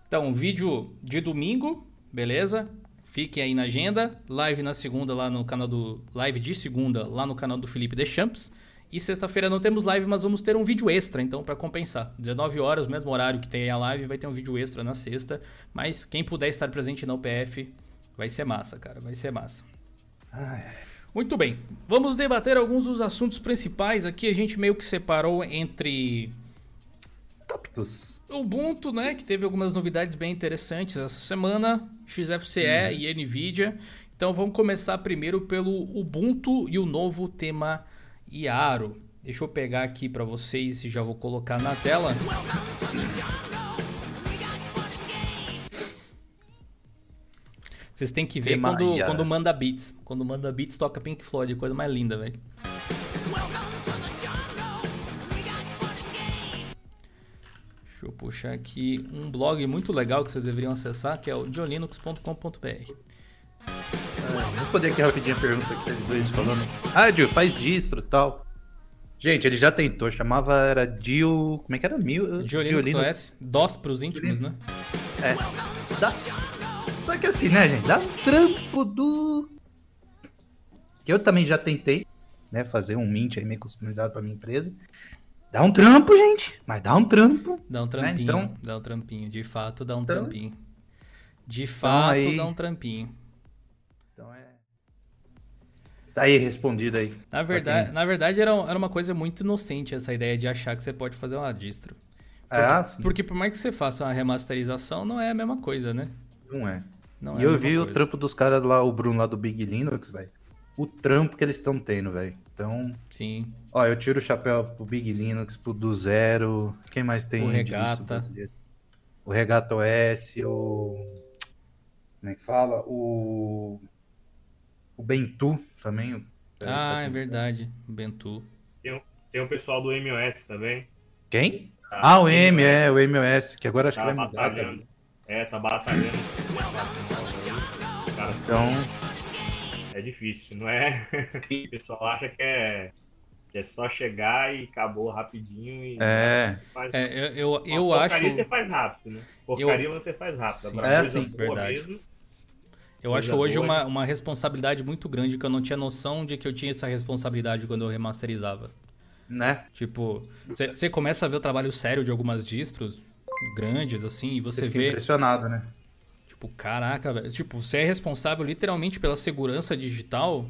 Speaker 1: Então, vídeo de domingo, beleza? Fiquem aí na agenda. Live na segunda lá no canal do. Live de segunda lá no canal do Felipe Deschamps. E sexta-feira não temos live, mas vamos ter um vídeo extra, então, pra compensar. 19 horas, mesmo horário que tem a live, vai ter um vídeo extra na sexta. Mas quem puder estar presente na UPF, vai ser massa, cara. Vai ser massa.
Speaker 2: Ai,
Speaker 1: Muito bem, vamos debater alguns dos assuntos principais aqui. A gente meio que separou entre
Speaker 2: tópicos.
Speaker 1: Ubuntu, né, que teve algumas novidades bem interessantes essa semana, XFCE e NVIDIA. Então vamos começar primeiro pelo Ubuntu e o novo tema Iaro. Deixa eu pegar aqui para vocês e já vou colocar na tela. Vocês têm que ver
Speaker 2: Tema
Speaker 1: quando, quando manda beats. Quando manda beats, toca Pink Floyd, coisa mais linda, velho. Deixa eu puxar aqui um blog muito legal que vocês deveriam acessar, que é o jolinux.com.br.
Speaker 2: Ai, Responder aqui rapidinho a pergunta que teve dois falando. Ah, Dio, faz distro e tal. Gente, ele já tentou, chamava, era Dio... Como é que era? Mil...
Speaker 1: Diolinux OS, DOS pros íntimos, né?
Speaker 2: É. Dá... Só que assim, né, gente? Dá um trampo do... Que eu também já tentei, né? Fazer um mint aí meio customizado pra minha empresa. Dá um trampo, gente. Mas dá um trampo.
Speaker 1: Dá um trampinho,
Speaker 2: então-
Speaker 1: dá um trampinho. De fato, dá um
Speaker 2: Então-
Speaker 1: trampinho. De fato,
Speaker 2: aí-
Speaker 1: dá um trampinho.
Speaker 2: É... Tá aí respondido aí.
Speaker 1: Na verdade, na verdade era, era uma coisa muito inocente essa ideia de achar que você pode fazer uma distro.
Speaker 2: Ah, sim.
Speaker 1: Porque por mais que você faça uma remasterização, não é a mesma coisa, né?
Speaker 2: Não é.
Speaker 1: Não
Speaker 2: e
Speaker 1: é
Speaker 2: eu vi o
Speaker 1: coisa.
Speaker 2: trampo dos caras lá, o Bruno lá do Big Linux, velho. O trampo que eles estão tendo, velho. Então,
Speaker 1: Sim.
Speaker 2: ó, eu tiro o chapéu pro Big Linux, pro do Zero. Quem mais tem
Speaker 1: O Regata.
Speaker 2: O Regata OS, o. Como é que fala? O. O Bentu também. o-
Speaker 1: Ah,
Speaker 2: tá
Speaker 1: é verdade. Bento.
Speaker 3: Tem o pessoal do MOS também.
Speaker 2: Quem?
Speaker 3: Tá?
Speaker 2: Ah, o M, é, o MOS, que agora acho
Speaker 3: Tá
Speaker 2: que vai mudar. também.
Speaker 3: É, tá batalhando. Cara,
Speaker 2: Então,
Speaker 3: é difícil, não é? O pessoal acha que é, é só chegar e acabou rapidinho e
Speaker 2: é.
Speaker 3: faz.
Speaker 1: É, eu, eu, eu acho.
Speaker 3: porcaria você faz rápido, né? Porcaria você faz rápido.
Speaker 1: Sim.
Speaker 3: Agora,
Speaker 2: É,
Speaker 3: coisa
Speaker 2: sim,
Speaker 3: boa
Speaker 1: verdade.
Speaker 3: mesmo,
Speaker 1: Eu acho hoje
Speaker 3: boa,
Speaker 1: uma, uma responsabilidade muito grande que eu não tinha noção de que eu tinha essa responsabilidade quando eu remasterizava.
Speaker 2: Né?
Speaker 1: Tipo, você começa a ver o trabalho sério de algumas distros grandes, assim, e você
Speaker 2: Você
Speaker 1: vê,
Speaker 2: impressionado, né?
Speaker 1: tipo, caraca, velho. Tipo, você é responsável literalmente pela segurança digital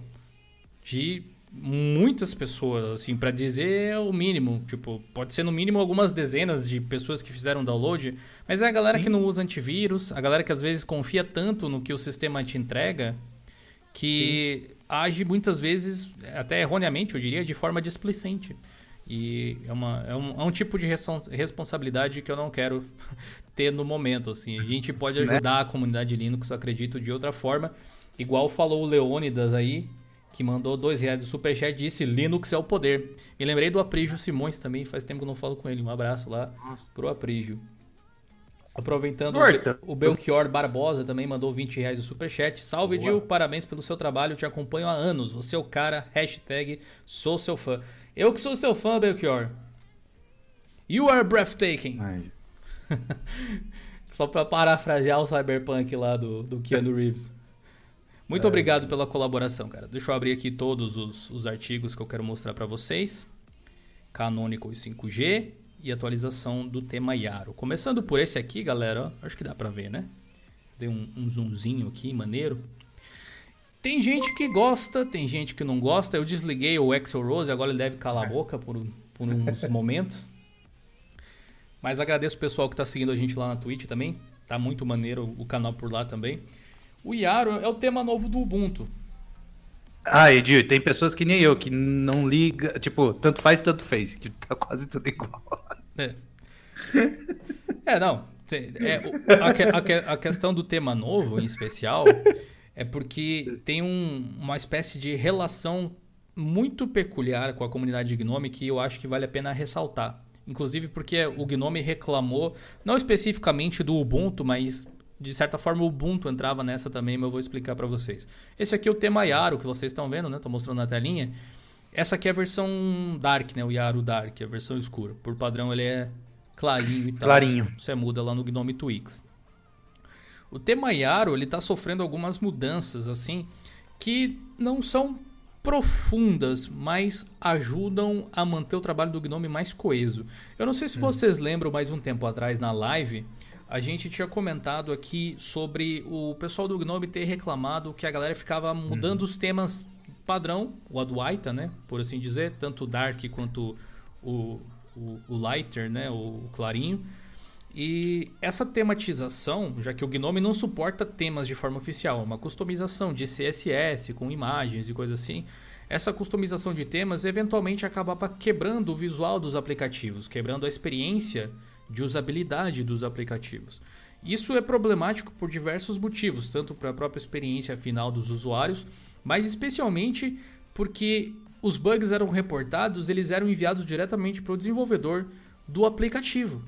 Speaker 1: de muitas pessoas, assim, para dizer o mínimo. Tipo, pode ser no mínimo algumas dezenas de pessoas que fizeram download, mas é a galera Sim. que não usa antivírus, a galera que às vezes confia tanto no que o sistema te entrega, que Sim. age muitas vezes, até erroneamente, eu diria, de forma displicente. E é, uma, é, um, é um tipo de responsabilidade que eu não quero ter no momento. Assim. A gente pode né? ajudar a comunidade Linux, acredito, de outra forma. Igual falou o Leônidas aí, que mandou dois reais do Superchat disse Linux é o poder. Me lembrei do Aprígio Simões também, faz tempo que eu não falo com ele. Um abraço lá Nossa. pro Aprígio. Aproveitando, o Belchior Barbosa também mandou 20 reais do Superchat. Salve, Boa. Gil, parabéns pelo seu trabalho, te acompanho há anos. Você é o cara, hashtag sou seu fã. Eu que sou seu fã, Belchior. You are breathtaking. Só pra parafrasear o Cyberpunk lá do, do Keanu Reeves. Muito é. obrigado pela colaboração, cara. Deixa eu abrir aqui todos os, os artigos que eu quero mostrar para vocês. Canonical 5G e atualização do tema Yaro. Começando por esse aqui, galera, ó, acho que dá para ver, né? Dei um, um zoomzinho aqui, maneiro. Tem gente que gosta, tem gente que não gosta. Eu desliguei o Excel Rose, agora ele deve calar a boca por, por uns momentos. Mas agradeço o pessoal que está seguindo a gente lá na Twitch também. Tá muito maneiro o canal por lá também. O Yaro é o tema novo do Ubuntu.
Speaker 2: Ah, Edir, tem pessoas que nem eu, que não liga, tipo, tanto faz, tanto fez, que tá quase tudo igual.
Speaker 1: É. É, não. É, a, a, a, questão do tema novo, em especial, é porque tem um, uma espécie de relação muito peculiar com a comunidade Gnome que eu acho que vale a pena ressaltar. Inclusive porque o Gnome reclamou, não especificamente do Ubuntu, mas de certa forma o Ubuntu entrava nessa também, mas eu vou explicar para vocês. Esse aqui é o tema Yaro que vocês estão vendo, né? Tô mostrando na telinha. Essa aqui é a versão Dark, né? O Yaro Dark, a versão escura. Por padrão ele é clarinho e tal.
Speaker 2: Clarinho.
Speaker 1: Você muda lá no Gnome Twix. O tema Yaro, ele tá sofrendo algumas mudanças assim que não são profundas, mas ajudam a manter o trabalho do Gnome mais coeso. Eu não sei se hum. vocês lembram mais um tempo atrás na live, a gente tinha comentado aqui sobre o pessoal do Gnome ter reclamado que a galera ficava mudando uhum. os temas padrão, o Adwaita, né? Por assim dizer, tanto o Dark quanto o, o, o Lighter, né? O Clarinho. E essa tematização, já que o Gnome não suporta temas de forma oficial, é uma customização de CSS com imagens e coisas assim, essa customização de temas eventualmente acabava quebrando o visual dos aplicativos, quebrando a experiência de usabilidade dos aplicativos. Isso é problemático por diversos motivos, tanto para a própria experiência final dos usuários, mas especialmente porque os bugs eram reportados, eles eram enviados diretamente para o desenvolvedor do aplicativo.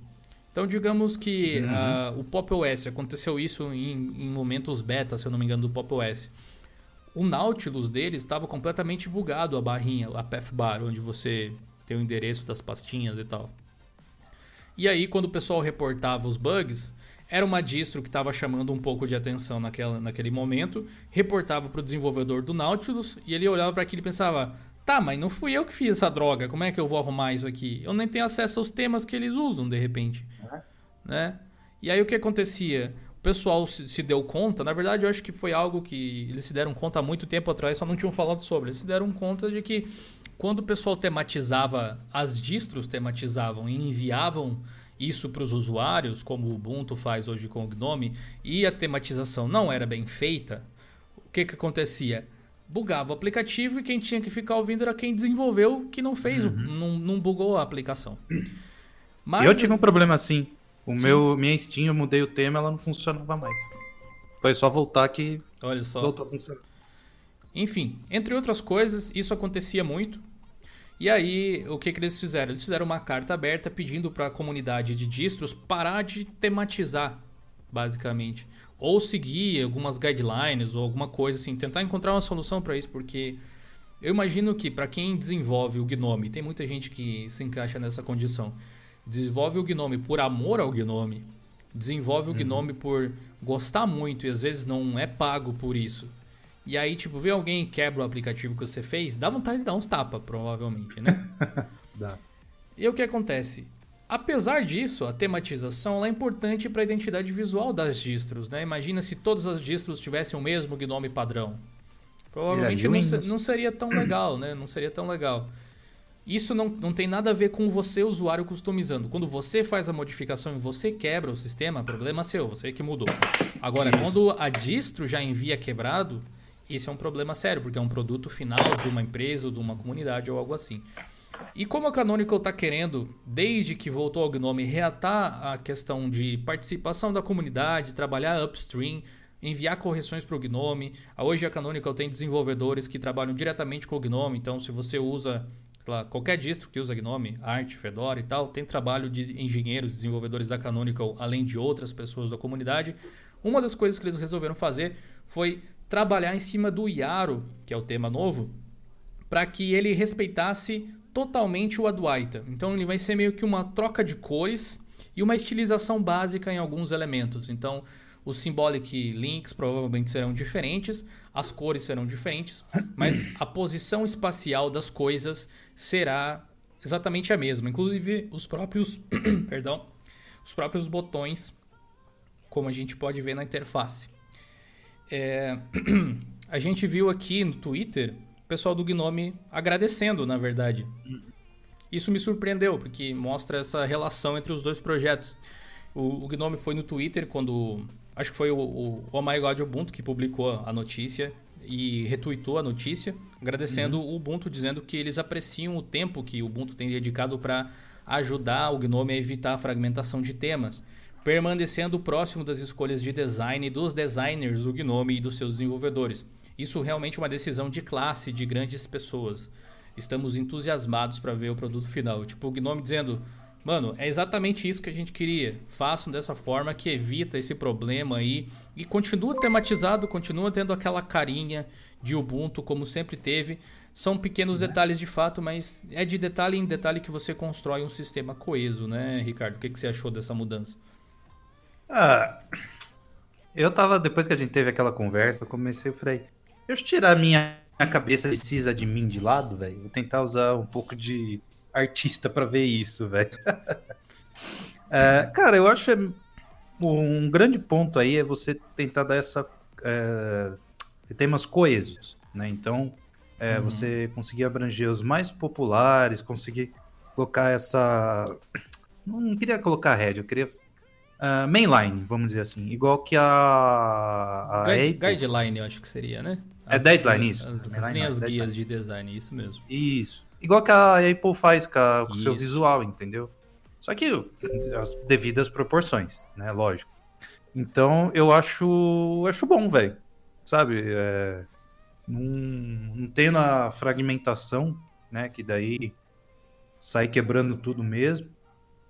Speaker 1: Então, digamos que uhum. uh, o Pop OS aconteceu isso em, em, momentos beta, se eu não me engano, do Pop OS. O Nautilus deles estava completamente bugado, a barrinha, a path bar, onde você tem o endereço das pastinhas e tal. E aí, quando o pessoal reportava os bugs, era uma distro que estava chamando um pouco de atenção naquela, naquele momento, reportava para o desenvolvedor do Nautilus e ele olhava para aquilo e pensava: tá, mas não fui eu que fiz essa droga, como é que eu vou arrumar isso aqui? Eu nem tenho acesso aos temas que eles usam de repente. Uhum. Né? E aí o que acontecia? O pessoal se, se, deu conta, na verdade eu acho que foi algo que eles se deram conta há muito tempo atrás, só não tinham falado sobre. Eles se deram conta de que quando o pessoal tematizava, as distros tematizavam e enviavam isso para os usuários, como o Ubuntu faz hoje com o Gnome, e a tematização não era bem feita, o que, que acontecia? Bugava o aplicativo e quem tinha que ficar ouvindo era quem desenvolveu, que não fez, uhum. não, não bugou a aplicação.
Speaker 2: Mas, eu tive um problema assim. O meu, minha Steam, eu mudei o tema, ela não funcionava mais. Foi só voltar que
Speaker 1: Olha só.
Speaker 2: voltou a funcionar.
Speaker 1: Enfim, entre outras coisas, isso acontecia muito. E aí, o que, que eles fizeram? Eles fizeram uma carta aberta pedindo para a comunidade de distros parar de tematizar, basicamente. Ou seguir algumas guidelines ou alguma coisa assim, tentar encontrar uma solução para isso, porque eu imagino que para quem desenvolve o Gnome, tem muita gente que se encaixa nessa condição. Desenvolve o Gnome por amor ao Gnome, desenvolve o uhum. Gnome por gostar muito e às vezes não é pago por isso. E aí, tipo, vê alguém e quebra o aplicativo que você fez, dá vontade de dar uns tapas, provavelmente, né?
Speaker 2: dá.
Speaker 1: E o que acontece? Apesar disso, a tematização é importante para a identidade visual das distros, né? Imagina se todas as distros tivessem o mesmo Gnome padrão. Provavelmente não, não, seria tão legal, né? Não seria tão legal. Isso não, não tem nada a ver com você, usuário, customizando. Quando você faz a modificação e você quebra o sistema, problema seu, você que mudou. Agora, Isso. quando a distro já envia quebrado, esse é um problema sério, porque é um produto final de uma empresa ou de uma comunidade ou algo assim. E como a Canonical está querendo, desde que voltou ao Gnome, reatar a questão de participação da comunidade, trabalhar upstream, enviar correções para o Gnome. Hoje a Canonical tem desenvolvedores que trabalham diretamente com o Gnome, então se você usa lá, qualquer distro que usa Gnome, Art, Fedora e tal, tem trabalho de engenheiros, desenvolvedores da Canonical, além de outras pessoas da comunidade. Uma das coisas que eles resolveram fazer foi trabalhar em cima do Yaro, que é o tema novo, para que ele respeitasse totalmente o Adwaita. Então ele vai ser meio que uma troca de cores e uma estilização básica em alguns elementos. Então os symbolic links provavelmente serão diferentes, as cores serão diferentes, mas a posição espacial das coisas será exatamente a mesma. Inclusive os próprios, perdão, os próprios botões, como a gente pode ver na interface. É, a gente viu aqui no Twitter o pessoal do Gnome agradecendo, na verdade. Isso me surpreendeu, porque mostra essa relação entre os dois projetos. O, o Gnome foi no Twitter quando Acho que foi o, o Oh My God Ubuntu que publicou a notícia e retweetou a notícia, agradecendo uhum. o Ubuntu, dizendo que eles apreciam o tempo que o Ubuntu tem dedicado para ajudar o Gnome a evitar a fragmentação de temas, permanecendo próximo das escolhas de design dos designers do Gnome e dos seus desenvolvedores. Isso realmente é uma decisão de classe de grandes pessoas. Estamos entusiasmados para ver o produto final. Tipo, o Gnome dizendo: Mano, é exatamente isso que a gente queria. Façam dessa forma que evita esse problema aí e continua tematizado, continua tendo aquela carinha de Ubuntu como sempre teve. São pequenos né? detalhes de fato, mas é de detalhe em detalhe que você constrói um sistema coeso, né, Ricardo? O que, que você achou dessa mudança?
Speaker 2: Ah, eu tava, depois que a gente teve aquela conversa, eu comecei, eu falei, deixa eu tirar a minha cabeça precisa de mim de lado, velho. Vou tentar usar um pouco de artista para ver isso, velho. é, cara, eu acho é, um grande ponto aí é você tentar dar essa é, temas coesos, né? Então, é, uhum. você conseguir abranger os mais populares, conseguir colocar essa, não queria colocar head, eu queria uh, mainline, vamos dizer assim, igual que a, a
Speaker 1: Guide, guideline, eu acho que seria, né?
Speaker 2: É as, é deadline isso.
Speaker 1: As, as linhas guias de design, isso mesmo.
Speaker 2: Isso. Igual que a Apple faz com, a, com o seu visual, entendeu? Só que as devidas proporções, né? Lógico. Então eu acho, acho bom, velho. Sabe? É, não, não tendo a fragmentação, né? Que daí sai quebrando tudo mesmo.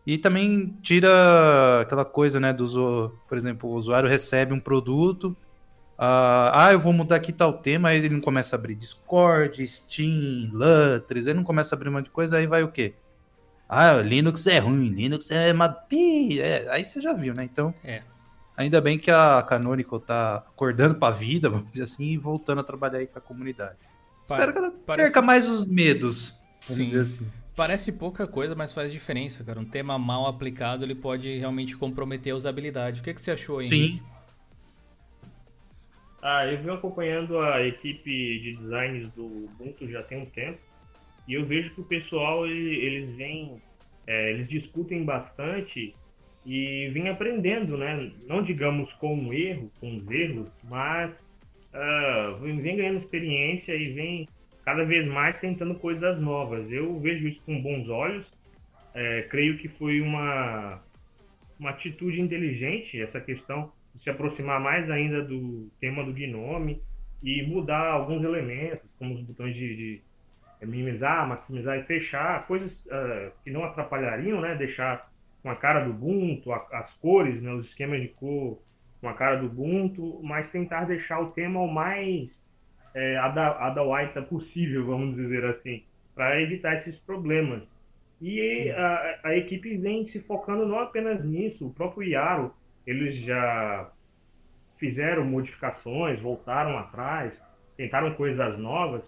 Speaker 2: E também tira aquela coisa, né? Do, por exemplo, o usuário recebe um produto, Uh, ah, eu vou mudar aqui tal tema, aí ele não começa a abrir Discord, Steam, Lutris, ele não começa a abrir um monte de coisa, aí vai o quê? Ah, Linux é ruim, Linux é uma é, aí você já viu, né? Então, é. ainda bem que a Canonical tá acordando pra vida, vamos dizer assim, e voltando a trabalhar aí com a comunidade. Pa Espero que ela parece... perca mais os medos, vamos Sim. dizer assim.
Speaker 1: Parece pouca coisa, mas faz diferença, cara. Um tema mal aplicado, ele pode realmente comprometer a usabilidade. O que, que você achou, aí?
Speaker 2: Sim.
Speaker 3: Ah, eu venho acompanhando a equipe de designs do Ubuntu já tem um tempo e eu vejo que o pessoal eles vêm, é, eles discutem bastante e vêm aprendendo, né? Não digamos com um erro, com os erros, mas uh, vem ganhando experiência e vem cada vez mais tentando coisas novas. Eu vejo isso com bons olhos. É, creio que foi uma uma atitude inteligente essa questão se aproximar mais ainda do tema do Gnome e mudar alguns elementos, como os botões de, de é, minimizar, maximizar e fechar, coisas uh, que não atrapalhariam, né? Deixar com a cara do Ubuntu, a, as cores, né? os esquemas de cor com a cara do Ubuntu, mas tentar deixar o tema o mais é, Adawaita possível, vamos dizer assim, para evitar esses problemas. E a, a, equipe vem se focando não apenas nisso, o próprio Yaro, eles já fizeram modificações, voltaram atrás, tentaram coisas novas,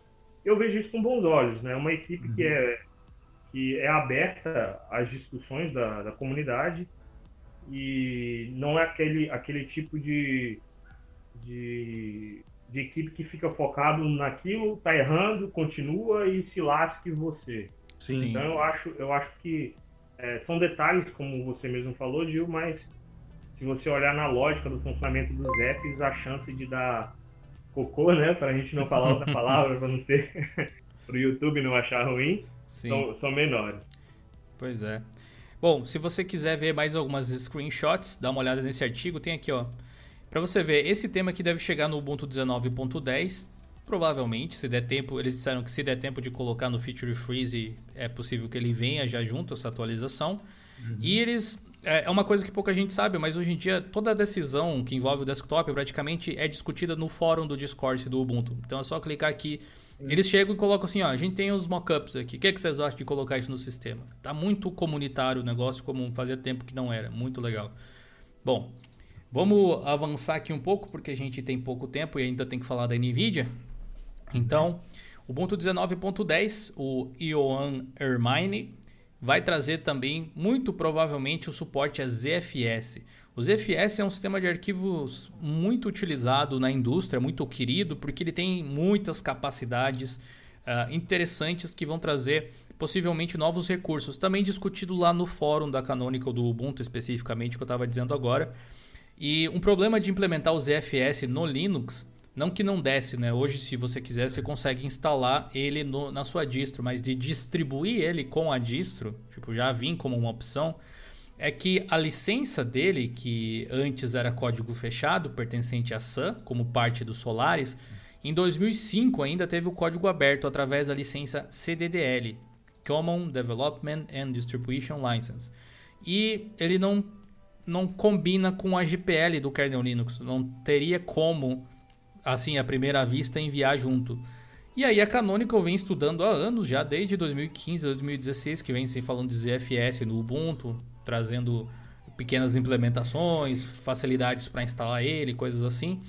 Speaker 3: eu vejo isso com bons olhos, né? Uma equipe uhum. que é que é aberta às discussões da, da comunidade e não é aquele aquele tipo de de de equipe que fica focado naquilo, tá errando, continua e se lasque você.
Speaker 2: Sim.
Speaker 3: Então eu acho, eu acho que é, são detalhes, como você mesmo falou, Gil, mas se você olhar na lógica do funcionamento dos apps, a chance de dar cocô, né, pra gente não falar outra palavra, pra não ser pro YouTube não achar ruim, são, são menores.
Speaker 1: Pois é. Bom, se você quiser ver mais algumas screenshots, dá uma olhada nesse artigo, tem aqui, ó. Para você ver, esse tema aqui deve chegar no Ubuntu 19.10, provavelmente, se der tempo, eles disseram que se der tempo de colocar no Feature Freeze, é possível que ele venha já junto essa atualização. Uhum. E eles é, é uma coisa que pouca gente sabe, mas hoje em dia toda decisão que envolve o desktop praticamente é discutida no fórum do Discord do Ubuntu. Então é só clicar aqui. Eles chegam e colocam assim, ó, a gente tem os mockups aqui. O que, é que vocês acham de colocar isso no sistema? Tá muito comunitário o negócio, como fazia tempo que não era. Muito legal. Bom, vamos avançar aqui um pouco, porque a gente tem pouco tempo e ainda tem que falar da NVIDIA. Então, o Ubuntu 19.10, o Ioan Ermine, vai trazer também, muito provavelmente, o suporte a ZFS. O ZFS é um sistema de arquivos muito utilizado na indústria, muito querido, porque ele tem muitas capacidades uh, interessantes que vão trazer possivelmente novos recursos. Também discutido lá no fórum da Canonical do Ubuntu, especificamente, que eu estava dizendo agora. E um problema de implementar o ZFS no Linux não que não desce, né? Hoje, se você quiser, você consegue instalar ele no, na sua distro, mas de distribuir ele com a distro, tipo, já vim como uma opção, é que a licença dele, que antes era código fechado, pertencente à Sun, como parte do Solaris, em 2005 ainda teve o código aberto através da licença CDDL, Common Development and Distribution License. E ele não, não combina com a GPL do kernel Linux, não teria como assim, à primeira vista, enviar junto. E aí a Canonical vem estudando há anos, já desde 2015, 2016, que vem se falando de ZFS no Ubuntu, trazendo pequenas implementações, facilidades para instalar ele, coisas assim.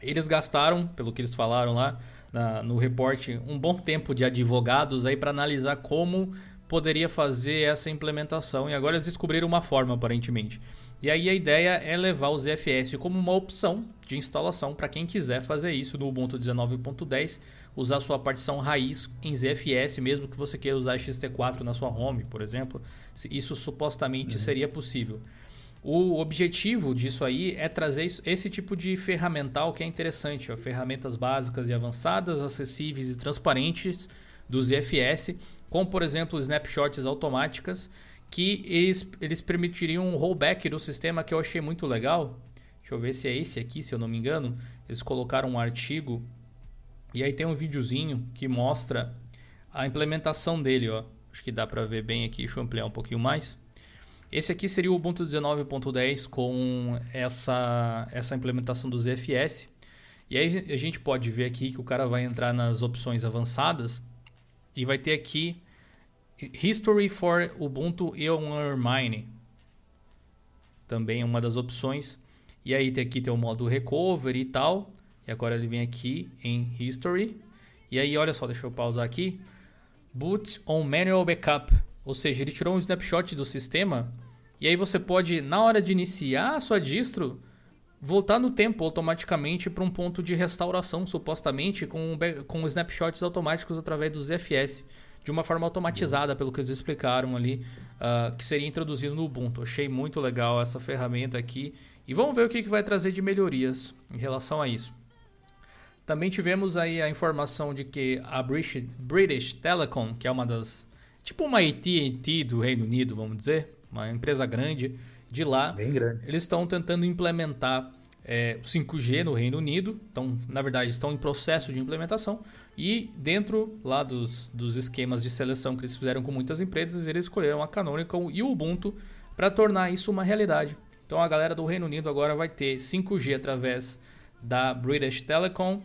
Speaker 1: Eles gastaram, pelo que eles falaram lá na, no reporte, um bom tempo de advogados aí para analisar como poderia fazer essa implementação e agora eles descobriram uma forma aparentemente. E aí a ideia é levar o ZFS como uma opção de instalação para quem quiser fazer isso no Ubuntu 19.10, usar sua partição raiz em ZFS, mesmo que você queira usar XT4 na sua home, por exemplo. Isso supostamente uhum. seria possível. O objetivo disso aí é trazer esse tipo de ferramental que é interessante, ó, ferramentas básicas e avançadas, acessíveis e transparentes do ZFS, como por exemplo snapshots automáticas que eles, eles permitiriam um rollback do sistema que eu achei muito legal. Deixa eu ver se é esse aqui, se eu não me engano. Eles colocaram um artigo e aí tem um videozinho que mostra a implementação dele, ó. Acho que dá para ver bem aqui, deixa eu ampliar um pouquinho mais. Esse aqui seria o Ubuntu 19.10 com essa, essa implementação do ZFS. E aí a gente pode ver aqui que o cara vai entrar nas opções avançadas e vai ter aqui History for Ubuntu Mine. Também é uma das opções. E aí tem aqui tem o modo recovery e tal. E agora ele vem aqui em History. E aí olha só, deixa eu pausar aqui. Boot on Manual Backup. Ou seja, ele tirou um snapshot do sistema. E aí você pode, na hora de iniciar a sua distro, voltar no tempo automaticamente para um ponto de restauração, supostamente, com, com snapshots automáticos através do ZFS de uma forma automatizada, pelo que eles explicaram ali, uh, que seria introduzido no Ubuntu. Achei muito legal essa ferramenta aqui. E vamos ver o que, que vai trazer de melhorias em relação a isso. Também tivemos aí a informação de que a British, British Telecom, que é uma das. tipo uma AT&T do Reino Unido, vamos dizer, uma empresa grande de lá, eles estão tentando implementar é, 5G no Reino Unido. Então, na verdade, estão em processo de implementação. E dentro lá dos, dos esquemas de seleção que eles fizeram com muitas empresas, eles escolheram a Canonical e o Ubuntu para tornar isso uma realidade. Então a galera do Reino Unido agora vai ter 5G através da British Telecom,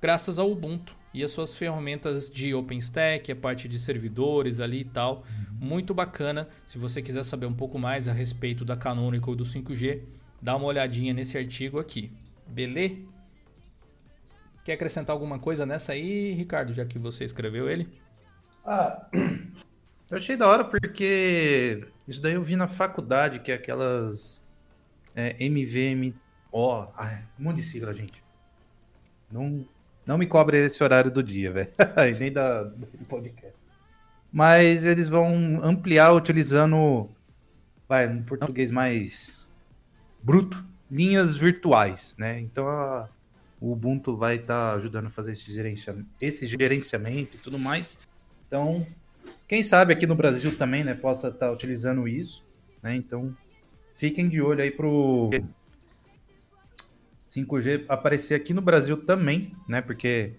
Speaker 1: graças ao Ubuntu e as suas ferramentas de OpenStack, a parte de servidores ali e tal. Muito bacana. Se você quiser saber um pouco mais a respeito da Canonical e do 5G, dá uma olhadinha nesse artigo aqui. Beleza? Quer acrescentar alguma coisa nessa aí, Ricardo, já que você escreveu ele?
Speaker 2: Ah, eu achei da hora porque isso daí eu vi na faculdade, que é aquelas é, MVMO, ah, um monte de sigla, gente. Não, não me cobre esse horário do dia, velho. Nem da, do podcast. Mas eles vão ampliar utilizando, vai, um português mais bruto, linhas virtuais, né? Então a, o Ubuntu vai estar tá ajudando a fazer esse gerenciamento, esse gerenciamento e tudo mais. Então, quem sabe aqui no Brasil também, né, possa estar tá utilizando isso, né? Então, fiquem de olho aí pro 5G aparecer aqui no Brasil também, né? Porque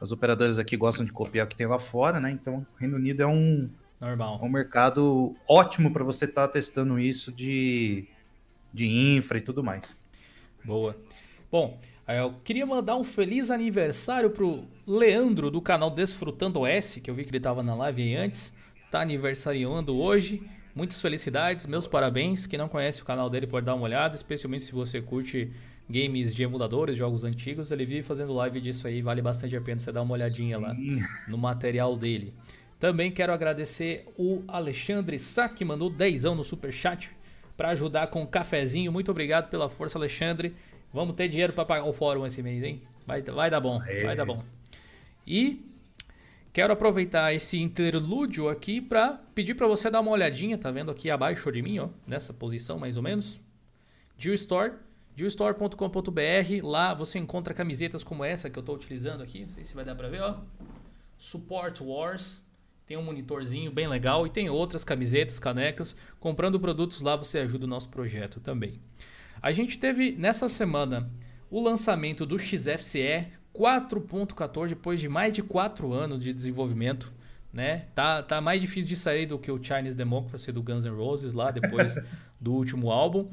Speaker 2: as operadoras aqui gostam de copiar o que tem lá fora, né? Então, Reino Unido é um
Speaker 1: normal,
Speaker 2: um mercado ótimo para você estar tá testando isso de de infra e tudo mais.
Speaker 1: Boa. Bom, eu queria mandar um feliz aniversário pro Leandro do canal Desfrutando OS, que eu vi que ele estava na live aí antes. Tá aniversariando hoje. Muitas felicidades, meus parabéns. Quem não conhece o canal dele pode dar uma olhada, especialmente se você curte games de emuladores, jogos antigos. Ele vive fazendo live disso aí, vale bastante a pena você dar uma olhadinha lá no material dele. Também quero agradecer o Alexandre Sá, que mandou 10 no super chat para ajudar com o cafezinho. Muito obrigado pela força, Alexandre. Vamos ter dinheiro para pagar o fórum esse mês, hein? Vai, vai dar bom, Aê. vai dar bom. E quero aproveitar esse interlúdio aqui para pedir para você dar uma olhadinha, tá vendo aqui abaixo de mim, ó, nessa posição mais ou menos. Jill Store, jillstore.com.br, lá você encontra camisetas como essa que eu estou utilizando aqui, não sei se vai dar para ver, ó. Support Wars, tem um monitorzinho bem legal e tem outras camisetas, canecas. Comprando produtos lá você ajuda o nosso projeto também. A gente teve nessa semana o lançamento do XFCE 4.14 depois de mais de 4 anos de desenvolvimento. Né? Tá, tá mais difícil de sair do que o Chinese Democracy do Guns N' Roses lá depois do último álbum.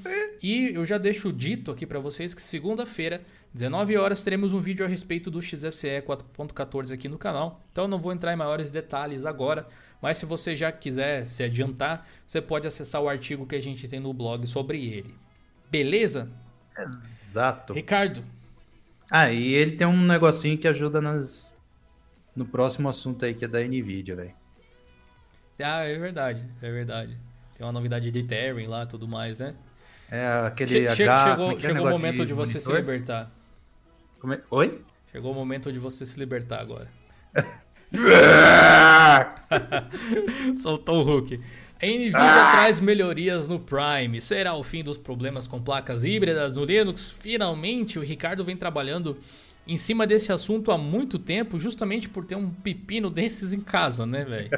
Speaker 1: E eu já deixo dito aqui para vocês que segunda-feira, 19 horas, teremos um vídeo a respeito do XFCE 4.14 aqui no canal. Então não vou entrar em maiores detalhes agora, mas se você já quiser se adiantar, você pode acessar o artigo que a gente tem no blog sobre ele. Beleza?
Speaker 2: Exato.
Speaker 1: Ricardo.
Speaker 2: Ah, e ele tem um negocinho que ajuda nas no próximo assunto aí que é da Nvidia, velho.
Speaker 1: Ah, é verdade, é verdade. Tem uma novidade de Ethereum lá, tudo mais, né?
Speaker 2: É aquele che H,
Speaker 1: chegou, é chegou o momento de, de você monitor? se libertar.
Speaker 2: É? Oi?
Speaker 1: Chegou o momento de você se libertar agora. Soltou o Hulk. A Nvidia ah! traz melhorias no Prime. Será o fim dos problemas com placas híbridas no Linux? Finalmente, o Ricardo vem trabalhando em cima desse assunto há muito tempo, justamente por ter um pepino desses em casa, né, velho?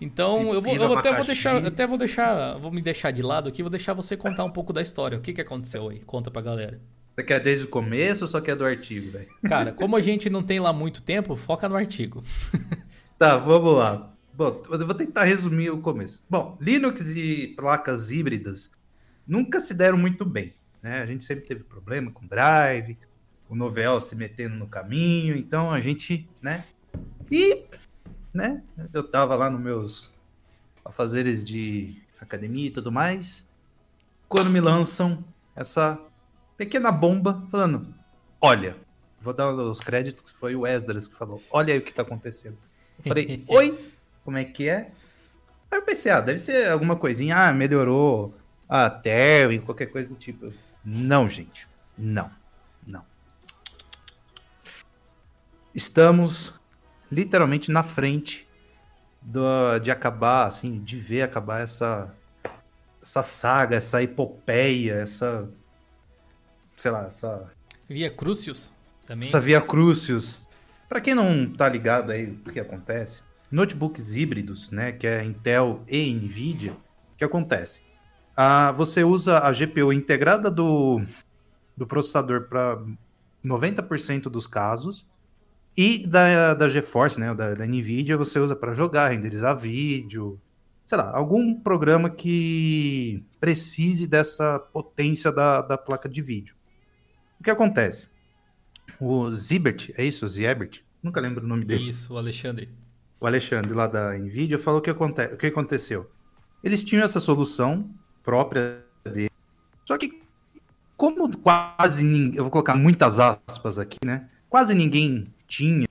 Speaker 1: Então, eu vou, eu até vou deixar, até vou deixar, vou me deixar de lado aqui, vou deixar você contar um pouco da história. O que, que aconteceu aí? Conta pra galera.
Speaker 2: Você quer desde o começo ou só quer do artigo, velho?
Speaker 1: Cara, como a gente não tem lá muito tempo, foca no artigo.
Speaker 2: tá, vamos lá. Bom, eu vou tentar resumir o começo. Bom, Linux e placas híbridas nunca se deram muito bem. Né? A gente sempre teve problema com drive, o Novel se metendo no caminho, então a gente, né? E, né? Eu tava lá nos meus afazeres de academia e tudo mais, quando me lançam essa pequena bomba falando: olha, vou dar os créditos, foi o Esdras que falou: olha aí o que tá acontecendo. Eu falei: oi? como é que é. Aí eu pensei, ah, deve ser alguma coisinha, ah, melhorou a Terwin, qualquer coisa do tipo. Não, gente, não. Estamos literalmente na frente do, de acabar, assim, de ver acabar essa, essa saga, essa epopeia, essa, sei lá, essa...
Speaker 1: Via Crucius também.
Speaker 2: Essa Via Crucius. Pra quem não tá ligado aí o que acontece, notebooks híbridos, né, que é Intel e Nvidia, o que acontece? Ah, você usa a GPU integrada do, do processador para 90% dos casos e da, da GeForce, né, da, da Nvidia, você usa para jogar, renderizar vídeo, sei lá, algum programa que precise dessa potência da, da placa de vídeo. O que acontece? O Zibert, é isso? O Ziebert? Nunca lembro o nome dele.
Speaker 1: Isso, o Alexandre
Speaker 2: o Alexandre lá da Nvidia falou que aconte o que aconteceu. Eles tinham essa solução própria dele, só que como quase ninguém, eu vou colocar muitas aspas aqui, né? Quase ninguém tinha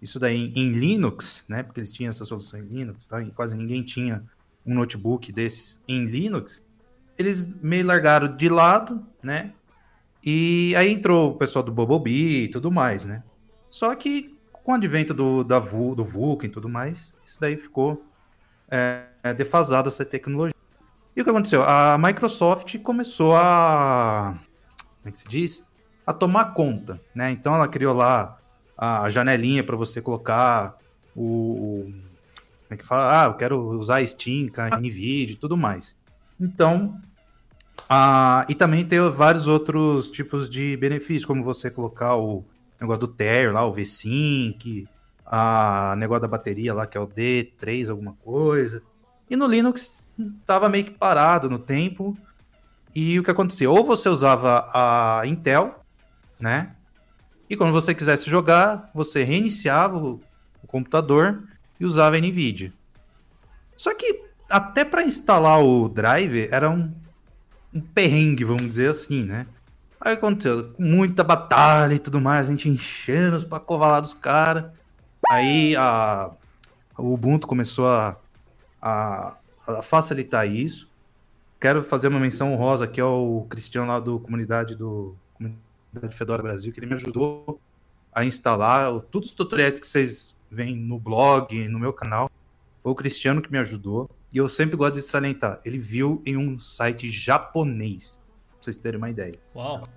Speaker 2: isso daí em, Linux, né? Porque eles tinham essa solução em Linux, tá? E quase ninguém tinha um notebook desses em Linux. Eles meio largaram de lado, né? E aí entrou o pessoal do Bobobi e tudo mais, né? Só que com o advento do, da do Vulkan e tudo mais, isso daí ficou é, é, defasado essa tecnologia. E o que aconteceu? A Microsoft começou a. Como é que se diz? A tomar conta, né? Então ela criou lá a janelinha para você colocar o. Como é que fala? Ah, eu quero usar Steam, NVIDIA e tudo mais. Então. Ah, e também tem vários outros tipos de benefícios, como você colocar o negócio do Terra lá, o V-Sync, a negócio da bateria lá, que é o D3 alguma coisa. E no Linux tava meio que parado no tempo. E o que acontecia? Ou você usava a Intel, né? E quando você quisesse jogar, você reiniciava o, computador e usava a NVIDIA. Só que até para instalar o drive era um, um perrengue, vamos dizer assim, né? Aí aconteceu muita batalha e tudo mais, a gente enchendo os pacovar dos caras. Aí a, o Ubuntu começou a, a, a, facilitar isso. Quero fazer uma menção honrosa aqui ao Cristiano lá do comunidade do comunidade Fedora Brasil, que ele me ajudou a instalar todos os tutoriais que vocês veem no blog, no meu canal. Foi o Cristiano que me ajudou. E eu sempre gosto de salientar, ele viu em um site japonês pra vocês terem uma ideia.
Speaker 1: Uau!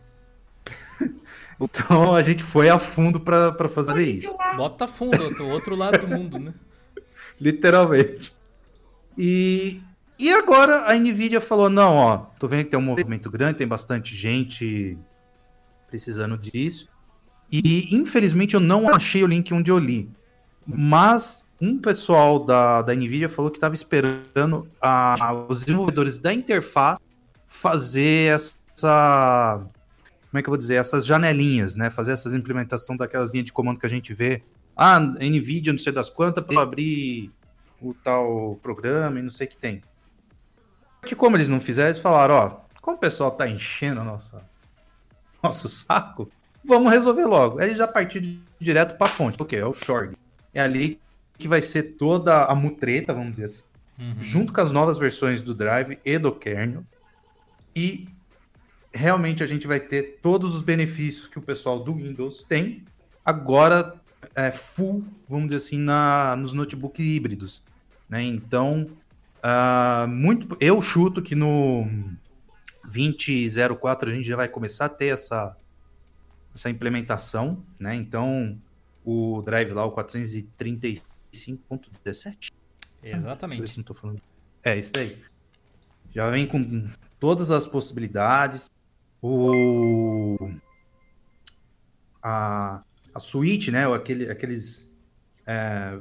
Speaker 2: então a gente foi a fundo para fazer isso.
Speaker 1: Bota fundo, do outro lado do mundo, né?
Speaker 2: Literalmente. E, e agora a Nvidia falou: não, ó, tô vendo que tem um movimento grande, tem bastante gente precisando disso. E infelizmente eu não achei o link onde eu li. Mas um pessoal da, da Nvidia falou que estava esperando a, os desenvolvedores da interface fazer essa. Como é que eu vou dizer? Essas janelinhas, né? Fazer essas implementação daquelas linhas de comando que a gente vê. Ah, NVIDIA, não sei das quantas, para abrir o tal programa e não sei o que tem. Que como eles não fizeram, eles falaram, ó, como o pessoal tá enchendo nosso, nosso saco, vamos resolver logo. Aí já partiu direto para a fonte, porque é o short. É ali que vai ser toda a mutreta, vamos dizer assim, uhum. junto com as novas versões do Drive e do kernel. E realmente a gente vai ter todos os benefícios que o pessoal do Windows tem, agora é, full, vamos dizer assim, na, nos notebooks híbridos. Né? Então, uh, muito, eu chuto que no 2004 a gente já vai começar a ter essa, essa implementação. Né? Então, o drive lá, o 435.17.
Speaker 1: Exatamente.
Speaker 2: Não tô falando. É, isso aí. Já vem com todas as possibilidades. O a, a suíte, né, aquele, aqueles é,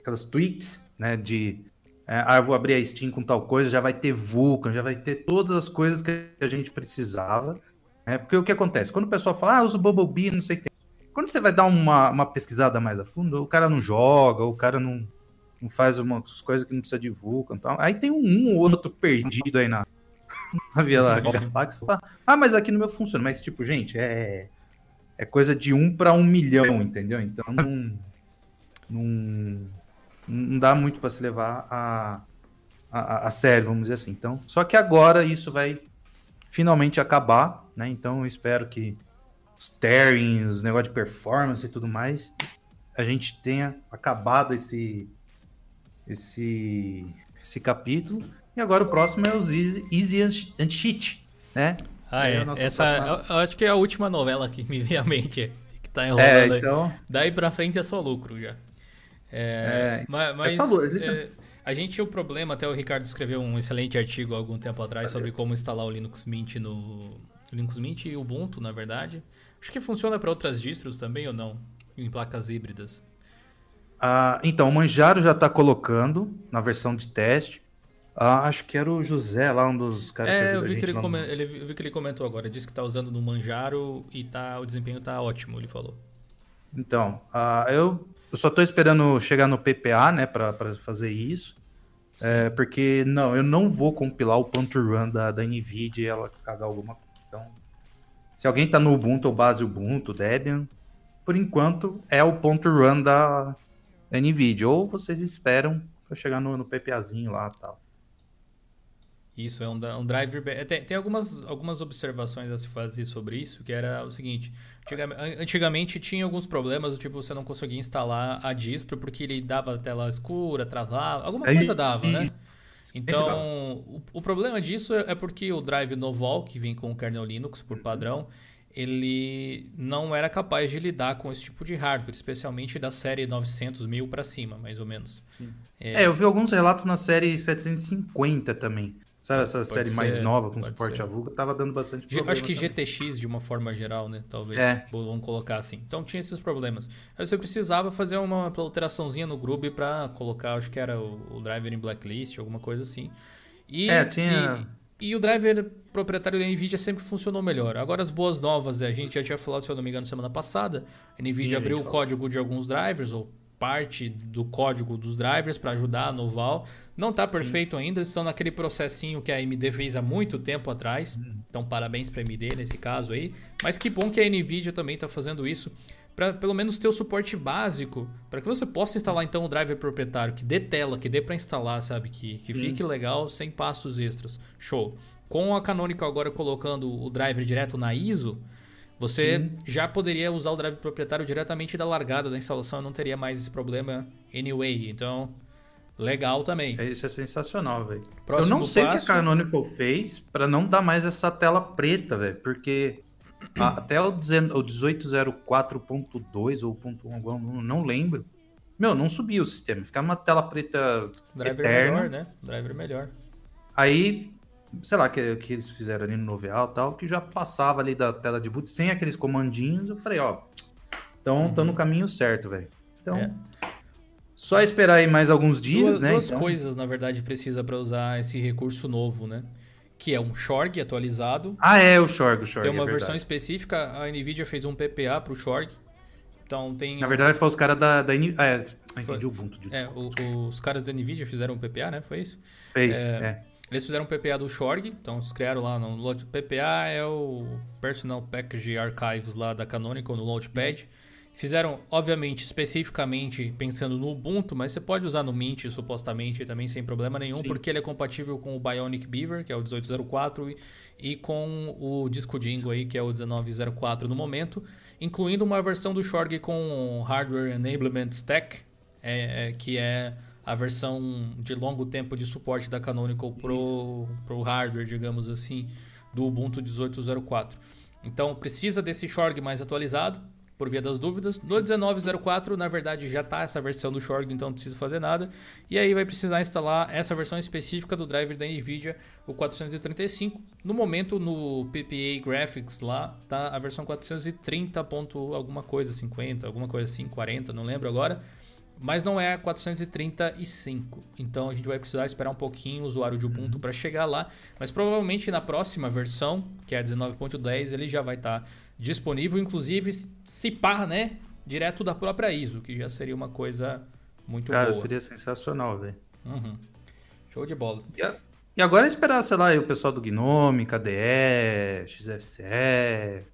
Speaker 2: aquelas tweets, né, de é, ah, eu vou abrir a Steam com tal coisa, já vai ter Vulkan, já vai ter todas as coisas que a gente precisava. Né? Porque o que acontece? Quando o pessoal fala, ah, usa o Bumblebee, não sei o que. Quando você vai dar uma, uma pesquisada mais a fundo, o cara não joga, o cara não, não faz umas coisas que não precisa de Vulkan. Tal. Aí tem um, um ou outro perdido aí na, na Via Galáxia. Ah, mas aqui no meu funciona. Mas, tipo, gente, é, é coisa de um para um milhão, entendeu? Então, não, não, não dá muito para se levar a, a, a sério, vamos dizer assim. Então, só que agora isso vai finalmente acabar, né? Então, eu espero que os tearings, os negócio de performance e tudo mais, a gente tenha acabado esse esse, esse capítulo. E agora o próximo é os Easy, Easy and Cheat, né?
Speaker 1: Ah, é. é Essa, próxima... eu, acho que é a última novela que me vem à mente, que tá enrolando
Speaker 2: é, então...
Speaker 1: aí. Daí pra frente é só lucro já. É, é, mas, mas é só, é, a gente tinha o problema, até o Ricardo escreveu um excelente artigo há algum tempo atrás sobre como instalar o Linux Mint no... Linux Mint e Ubuntu, na verdade. Acho que funciona para outras distros também ou não? Em placas híbridas.
Speaker 2: Ah, então, o Manjaro já está colocando na versão de teste. Ah, acho que era o José lá, um dos caras
Speaker 1: é, que eu vi que ele, no... ele, eu vi que ele comentou agora. Disse que está usando no Manjaro e tá, o desempenho está ótimo, ele falou.
Speaker 2: Então, ah, eu, eu só estou esperando chegar no PPA, né, para fazer isso. É, porque, não, eu não vou compilar o ponto run da, da NVIDIA e ela cagar alguma coisa. Então, se alguém está no Ubuntu ou base Ubuntu, Debian, por enquanto é o ponto run da, NVIDIA. Ou vocês esperam para chegar no, no PPAzinho lá tal.
Speaker 1: Isso, é um, um driver. É, tem, tem, algumas, algumas observações a se fazer sobre isso, que era o seguinte: antigamente, tinha alguns problemas, do tipo você não conseguia instalar a distro porque ele dava tela escura, travava, alguma coisa dava, né? Então, o, o, problema disso é porque o drive Novol, que vem com o kernel Linux por padrão, ele não era capaz de lidar com esse tipo de hardware, especialmente da série 900 mil para cima, mais ou menos.
Speaker 2: É... é... eu vi alguns relatos na série 750 também. Sabe, essa pode série ser, mais nova com suporte ser. a Vulga, tava dando bastante problema.
Speaker 1: Acho que também. GTX, de uma forma geral, né? Talvez. É. Vamos colocar assim. Então tinha esses problemas. Aí você precisava fazer uma alteraçãozinha no Groove para colocar, acho que era o, o, driver em blacklist, alguma coisa assim. E,
Speaker 2: é, tinha.
Speaker 1: E, e, o driver proprietário da NVIDIA sempre funcionou melhor. Agora as boas novas, a gente já tinha falado, se eu não me engano, semana passada. A NVIDIA Sim, abriu o código de alguns drivers, ou parte do código dos drivers para ajudar a Noval. Não está perfeito Sim. ainda, estão naquele processinho que a AMD fez há muito tempo atrás. Hum. Então, parabéns para a AMD nesse caso aí. Mas que bom que a Nvidia também está fazendo isso para pelo menos ter o suporte básico para que você possa instalar então o driver proprietário que dê tela, que dê para instalar, sabe, que, que fique legal sem passos extras. Show. Com a Canonical agora colocando o driver direto na ISO, você Sim. já poderia usar o drive proprietário diretamente da largada da instalação e não teria mais esse problema anyway. Então, legal também.
Speaker 2: É, isso é sensacional, velho. Eu não sei o que a Canonical fez para não dar mais essa tela preta, velho, porque até o 1804.2 ou .1, não lembro. Meu, não subia o sistema, ficava uma tela preta
Speaker 1: Driver
Speaker 2: eterna.
Speaker 1: melhor, né? Driver melhor.
Speaker 2: Aí sei lá, que, que eles fizeram ali no Noveal e tal, que já passava ali da tela de boot sem aqueles comandinhos. Eu falei, ó, então uhum. no caminho certo, velho. Então, é. só esperar aí mais alguns dias,
Speaker 1: duas,
Speaker 2: né?
Speaker 1: Duas
Speaker 2: então...
Speaker 1: coisas, na verdade, precisa para usar esse recurso novo, né? Que é um Shorg atualizado.
Speaker 2: Ah, é o Shorg, o Shorg.
Speaker 1: Tem uma
Speaker 2: é
Speaker 1: versão específica, a Nvidia fez um PPA pro Shorg. Então tem.
Speaker 2: Na verdade, foi os caras da, da Ah, é, entendi o Ubuntu.
Speaker 1: É, o, os caras da Nvidia fizeram um PPA, né? Foi isso?
Speaker 2: Fez, é. é.
Speaker 1: Eles fizeram um PPA do Shorg, então eles criaram lá no Load... PPA é o Personal Package Archives lá da Canonical no Launchpad. Fizeram, obviamente, especificamente pensando no Ubuntu, mas você pode usar no Mint supostamente também sem problema nenhum, Sim. porque ele é compatível com o Bionic Beaver, que é o 1804, e, e com o Disco Dingo aí, que é o 1904 no momento, incluindo uma versão do Shorg com Hardware Enablement Stack, é, é, que é a versão de longo tempo de suporte da Canonical pro, pro hardware, digamos assim, do Ubuntu 18.04. Então precisa desse Shorg mais atualizado, por via das dúvidas. No 19.04, na verdade, já está essa versão do Shorg, então não precisa fazer nada. E aí vai precisar instalar essa versão específica do driver da NVIDIA, o 435. No momento, no PPA Graphics lá, tá a versão 430. Ponto alguma coisa, 50, alguma coisa assim, 40, não lembro agora mas não é 435. Então a gente vai precisar esperar um pouquinho o usuário de Ubuntu uhum. para chegar lá, mas provavelmente na próxima versão, que é a 19.10, ele já vai estar tá disponível, inclusive se pá, né, direto da própria ISO, que já seria uma coisa muito
Speaker 2: Cara,
Speaker 1: boa.
Speaker 2: Cara, seria sensacional, velho.
Speaker 1: Uhum. Show de bola.
Speaker 2: E, a, e agora é esperar, sei lá, o pessoal do Gnome, KDE, XFCE,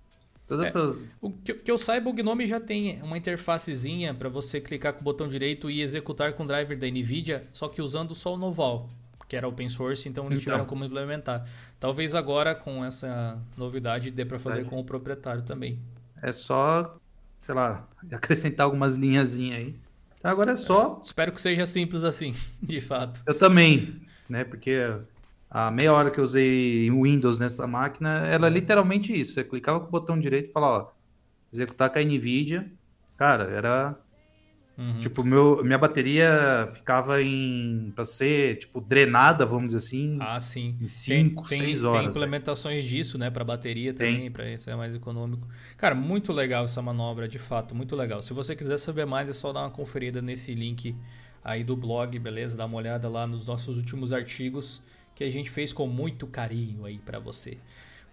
Speaker 2: Todas é, essas.
Speaker 1: O que, que, eu saiba, o Gnome já tem uma interfacezinha para você clicar com o botão direito e executar com o driver da NVIDIA, só que usando só o Noval, que era open source, então eles então. tiveram como implementar. Talvez agora, com essa novidade, dê para fazer é. com o proprietário também.
Speaker 2: É só, sei lá, acrescentar algumas linhazinhas aí. Então agora é só.
Speaker 1: É, espero que seja simples assim, de fato.
Speaker 2: Eu também, né? Porque a meia hora que eu usei Windows nessa máquina, era é literalmente isso. Você clicava com o botão direito e falava, ó, executar com a NVIDIA. Cara, era. Uhum. Tipo, meu, minha bateria ficava em. pra ser, tipo, drenada, vamos dizer assim.
Speaker 1: Ah, sim.
Speaker 2: Em 5, 6 horas.
Speaker 1: Tem implementações véio. disso, né, pra bateria também, para ser mais econômico. Cara, muito legal essa manobra, de fato, muito legal. Se você quiser saber mais, é só dar uma conferida nesse link aí do blog, beleza? Dá uma olhada lá nos nossos últimos artigos que a gente fez com muito carinho aí para você.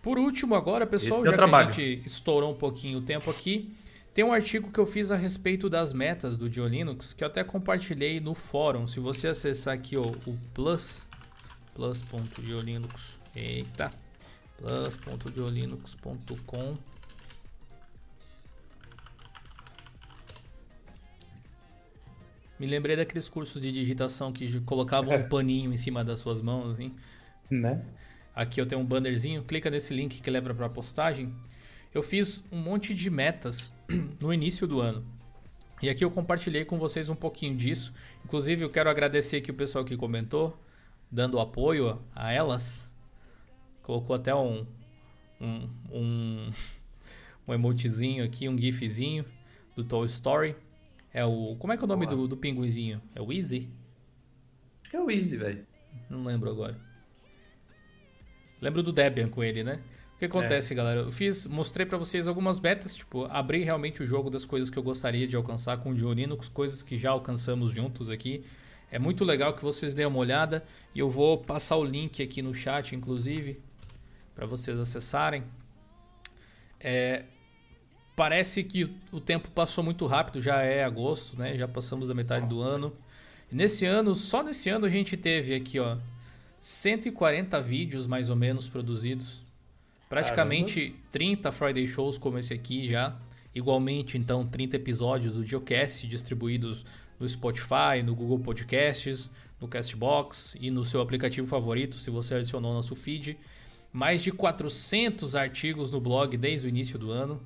Speaker 1: Por último, agora, pessoal, já
Speaker 2: trabalho.
Speaker 1: que a gente estourou um pouquinho o tempo aqui, tem um artigo que eu fiz a respeito das metas do Diolinux, que eu até compartilhei no fórum. Se você acessar aqui ó, o plus, plus.diolinux, eita, plus.diolinux.com Me lembrei daqueles cursos de digitação que colocavam um paninho em cima das suas mãos, assim.
Speaker 2: Né?
Speaker 1: Aqui eu tenho um bannerzinho, clica nesse link que leva para a postagem. Eu fiz um monte de metas no início do ano. E aqui eu compartilhei com vocês um pouquinho disso. Inclusive, eu quero agradecer aqui o pessoal que comentou, dando apoio a elas. Colocou até um, um, um, um emotezinho aqui, um gifzinho do Toy Story. É o. Como é que é o nome do, do pinguinzinho? É o Easy?
Speaker 2: Acho que é o Easy, velho.
Speaker 1: Não lembro agora. Lembro do Debian com ele, né? O que acontece, é. galera? Eu fiz, mostrei para vocês algumas betas, tipo, abri realmente o jogo das coisas que eu gostaria de alcançar com o Dio Linux, coisas que já alcançamos juntos aqui. É muito legal que vocês deem uma olhada e eu vou passar o link aqui no chat, inclusive, para vocês acessarem. É, parece que o tempo passou muito rápido, já é agosto, né? Já passamos da metade do ano. E nesse ano, só nesse ano a gente teve aqui, ó, 140 vídeos mais ou menos produzidos. Praticamente Caramba. 30 Friday Shows como esse aqui já. Igualmente, então, 30 episódios do Geocast distribuídos no Spotify, no Google Podcasts, no Castbox e no seu aplicativo favorito, se você adicionou nosso feed. Mais de 400 artigos no blog desde o início do ano.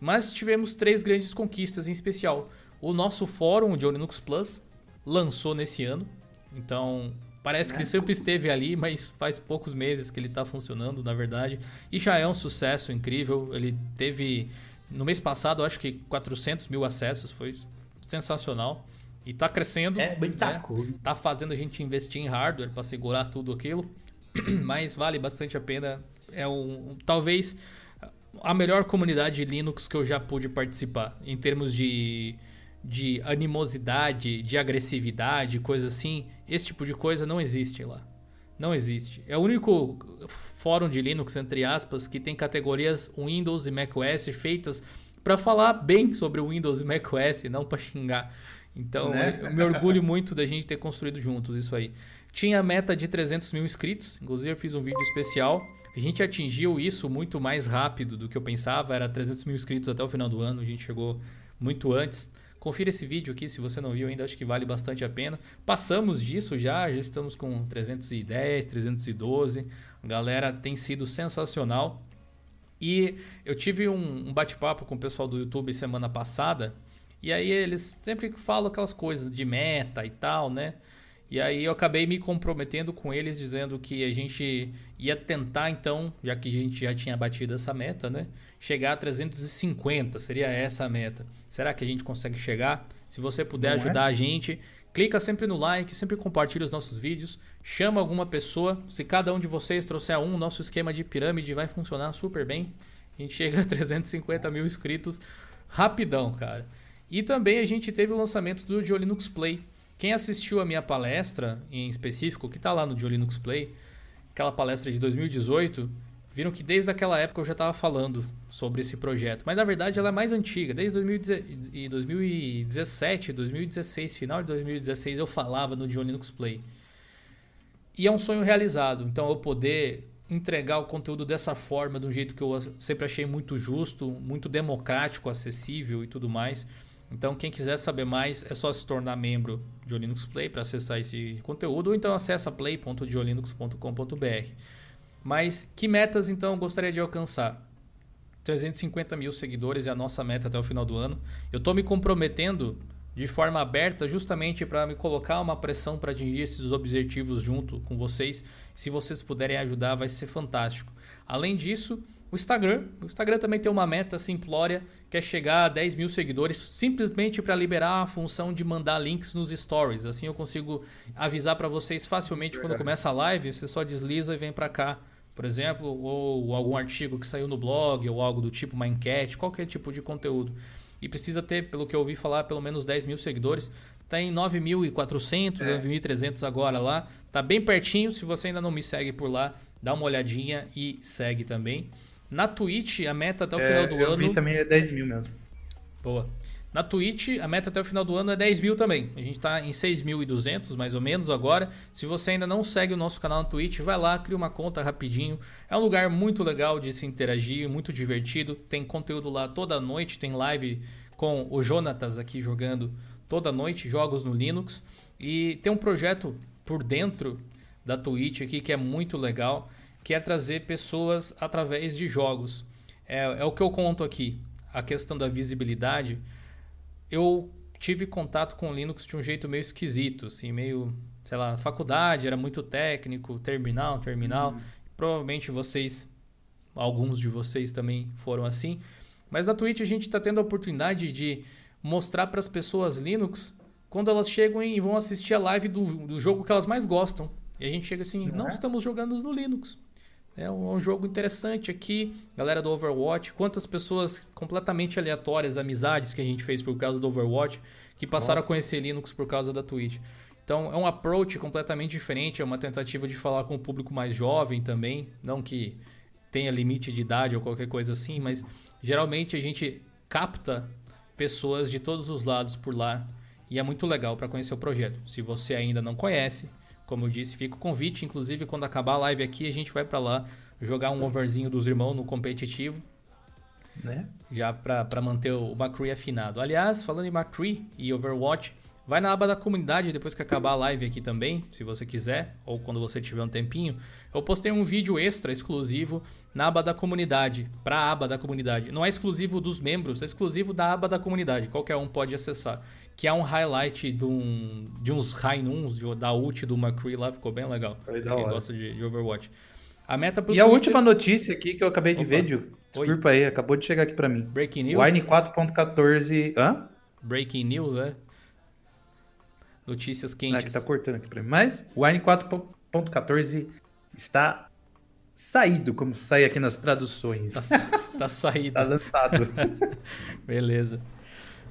Speaker 1: Mas tivemos três grandes conquistas em especial. O nosso fórum, o Linux Plus, lançou nesse ano. Então, Parece que ele sempre esteve ali, mas faz poucos meses que ele está funcionando, na verdade. E já é um sucesso incrível. Ele teve, no mês passado, acho que 400 mil acessos. Foi sensacional. E está crescendo.
Speaker 2: É, muita né? coisa.
Speaker 1: Tá fazendo a gente investir em hardware para segurar tudo aquilo. mas vale bastante a pena. É um, talvez a melhor comunidade de Linux que eu já pude participar. Em termos de de animosidade, de agressividade, coisa assim, esse tipo de coisa não existe lá. Não existe. É o único fórum de Linux, entre aspas, que tem categorias Windows e macOS feitas para falar bem sobre o Windows e macOS, não para xingar. Então, né? eu me orgulho muito da gente ter construído juntos isso aí. Tinha a meta de 300 mil inscritos, inclusive eu fiz um vídeo especial. A gente atingiu isso muito mais rápido do que eu pensava, era 300 mil inscritos até o final do ano, a gente chegou muito antes. Confira esse vídeo aqui se você não viu ainda, acho que vale bastante a pena. Passamos disso já, já estamos com 310, 312. A galera tem sido sensacional. E eu tive um, um bate-papo com o pessoal do YouTube semana passada. E aí eles sempre falam aquelas coisas de meta e tal, né? E aí eu acabei me comprometendo com eles, dizendo que a gente ia tentar então, já que a gente já tinha batido essa meta, né? Chegar a 350, seria essa a meta. Será que a gente consegue chegar? Se você puder Não é? ajudar é? a gente, clica sempre no like, sempre compartilha os nossos vídeos, chama alguma pessoa. Se cada um de vocês trouxer um, nosso esquema de pirâmide vai funcionar super bem. A gente chega a 350 mil inscritos rapidão, cara. E também a gente teve o lançamento do Linux Play quem assistiu a minha palestra em específico, que está lá no Linux Play, aquela palestra de 2018, viram que desde aquela época eu já estava falando sobre esse projeto. Mas na verdade ela é mais antiga, desde 2017, 2016, final de 2016 eu falava no Linux Play. E é um sonho realizado, então eu poder entregar o conteúdo dessa forma, de um jeito que eu sempre achei muito justo, muito democrático, acessível e tudo mais. Então, quem quiser saber mais, é só se tornar membro de Linux Play para acessar esse conteúdo, ou então acessa play.diolinux.com.br. Mas que metas então eu gostaria de alcançar? 350 mil seguidores é a nossa meta até o final do ano. Eu estou me comprometendo de forma aberta justamente para me colocar uma pressão para atingir esses objetivos junto com vocês. Se vocês puderem ajudar, vai ser fantástico. Além disso, o Instagram. O Instagram também tem uma meta simplória que é chegar a 10 mil seguidores simplesmente para liberar a função de mandar links nos stories. Assim eu consigo avisar para vocês facilmente quando começa a live. Você só desliza e vem para cá, por exemplo, ou algum artigo que saiu no blog ou algo do tipo, uma enquete, qualquer tipo de conteúdo. E precisa ter, pelo que eu ouvi falar, pelo menos 10 mil seguidores. Está em 9.400, é. 9.300 agora lá. Tá bem pertinho. Se você ainda não me segue por lá, dá uma olhadinha e segue também. Na Twitch, a meta até o é, final do
Speaker 2: eu
Speaker 1: ano.
Speaker 2: Vi também é 10 mil mesmo.
Speaker 1: Boa. Na Twitch, a meta até o final do ano é 10 mil também. A gente está em 6.200 mais ou menos agora. Se você ainda não segue o nosso canal na Twitch, vai lá, cria uma conta rapidinho. É um lugar muito legal de se interagir, muito divertido. Tem conteúdo lá toda noite, tem live com o Jonatas aqui jogando toda noite, jogos no Linux. E tem um projeto por dentro da Twitch aqui que é muito legal, que é trazer pessoas através de jogos. É, é o que eu conto aqui, a questão da visibilidade. Eu tive contato com o Linux de um jeito meio esquisito, assim, meio, sei lá, faculdade, era muito técnico, terminal, terminal. Uhum. Provavelmente vocês, alguns de vocês também foram assim. Mas na Twitch a gente está tendo a oportunidade de mostrar para as pessoas Linux quando elas chegam e vão assistir a live do, do jogo que elas mais gostam. E a gente chega assim, não, não é? estamos jogando no Linux. É um, é um, jogo interessante aqui, galera do Overwatch. Quantas pessoas completamente aleatórias, amizades que a gente fez por causa do Overwatch, que passaram Nossa. a conhecer Linux por causa da Twitch. Então é um approach completamente diferente, é uma tentativa de falar com o público mais jovem também. Não que tenha limite de idade ou qualquer coisa assim, mas geralmente a gente capta pessoas de todos os lados por lá e é muito legal para conhecer o projeto. Se você ainda não conhece, como eu disse, fica o convite. Inclusive, quando acabar a live aqui, a gente vai para lá jogar um overzinho dos irmãos no competitivo. Né? Já para manter o McCree afinado. Aliás, falando em McCree e Overwatch, vai na aba da comunidade depois que acabar a live aqui também, se você quiser, ou quando você tiver um tempinho. Eu postei um vídeo extra exclusivo na aba da comunidade, para a aba da comunidade. Não é exclusivo dos membros, é exclusivo da aba da comunidade. Qualquer um pode acessar que é um highlight de, um, de uns Rainuns, da ult do McCree lá, ficou bem legal. Foi Quem hora. gosta de, de, Overwatch.
Speaker 2: A meta pro E Twitter... a última notícia aqui que eu acabei de Opa. ver, Gil, desculpa Oi. aí, acabou de chegar aqui para mim.
Speaker 1: Breaking News?
Speaker 2: Wine 4.14... Hã?
Speaker 1: Breaking News, é? Notícias quentes.
Speaker 2: É que tá cortando aqui pra mim. Mas o Wine 4.14 está saído, como sai aqui nas traduções.
Speaker 1: Tá, tá saído.
Speaker 2: está lançado.
Speaker 1: Beleza.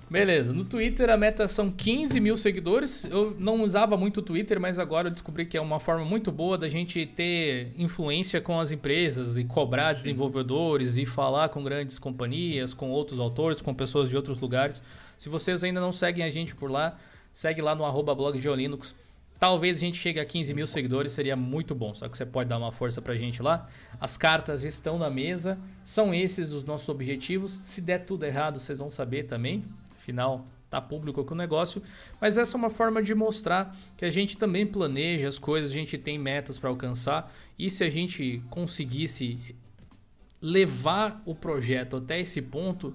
Speaker 1: Beleza, no Twitter a meta são 15 mil seguidores. Eu não usava muito o Twitter, mas agora eu descobri que é uma forma muito boa da gente ter influência com as empresas e cobrar desenvolvedores e falar com grandes companhias, com outros autores, com pessoas de outros lugares. Se vocês ainda não seguem a gente por lá, segue lá no arroba blog de Linux. Talvez a gente chegue a 15 mil seguidores, seria muito bom. Só que você pode dar uma força pra gente lá. As cartas estão na mesa, são esses os nossos objetivos. Se der tudo errado, vocês vão saber também. Afinal, tá público com o negócio, mas essa é uma forma de mostrar que a gente também planeja as coisas, a gente tem metas para alcançar e se a gente conseguisse levar o projeto até esse ponto,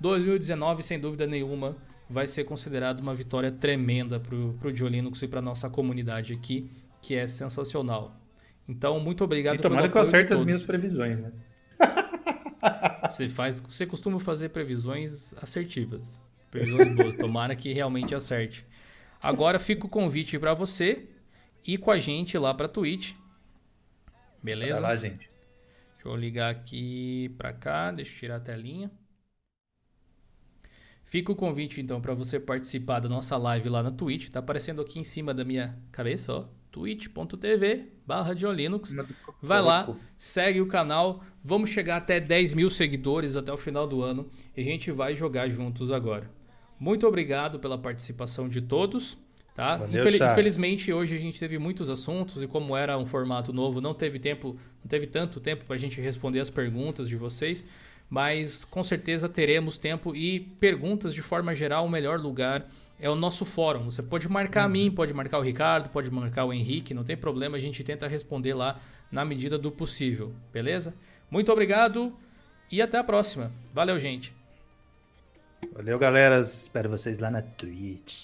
Speaker 1: 2019 sem dúvida nenhuma vai ser considerado uma vitória tremenda para o Diolinux e para nossa comunidade aqui, que é sensacional. Então, muito obrigado. E
Speaker 2: tomara que eu acerte as minhas previsões, né?
Speaker 1: Você faz, você costuma fazer previsões assertivas. Previsões boas. Tomara que realmente acerte. Agora fica o convite para você ir com a gente lá para Twitch. Beleza? Vai
Speaker 2: lá, gente.
Speaker 1: Deixa eu ligar aqui para cá, deixa eu tirar a telinha. Fica o convite então para você participar da nossa live lá na Twitch. Tá aparecendo aqui em cima da minha cabeça, ó. twitch.tv barra Linux. Vai lá, segue o canal. Vamos chegar até 10 mil seguidores até o final do ano. E a gente vai jogar juntos agora. Muito obrigado pela participação de todos. Tá? Valeu, Infel infelizmente hoje a gente teve muitos assuntos e como era um formato novo, não teve tempo, não teve tanto tempo para a gente responder as perguntas de vocês, mas com certeza teremos tempo e perguntas de forma geral o melhor lugar é o nosso fórum. Você pode marcar uhum. a mim, pode marcar o Ricardo, pode marcar o Henrique, não tem problema, a gente tenta responder lá na medida do possível, beleza? Muito obrigado e até a próxima. Valeu, gente.
Speaker 2: Valeu, galera. Espero vocês lá na Twitch.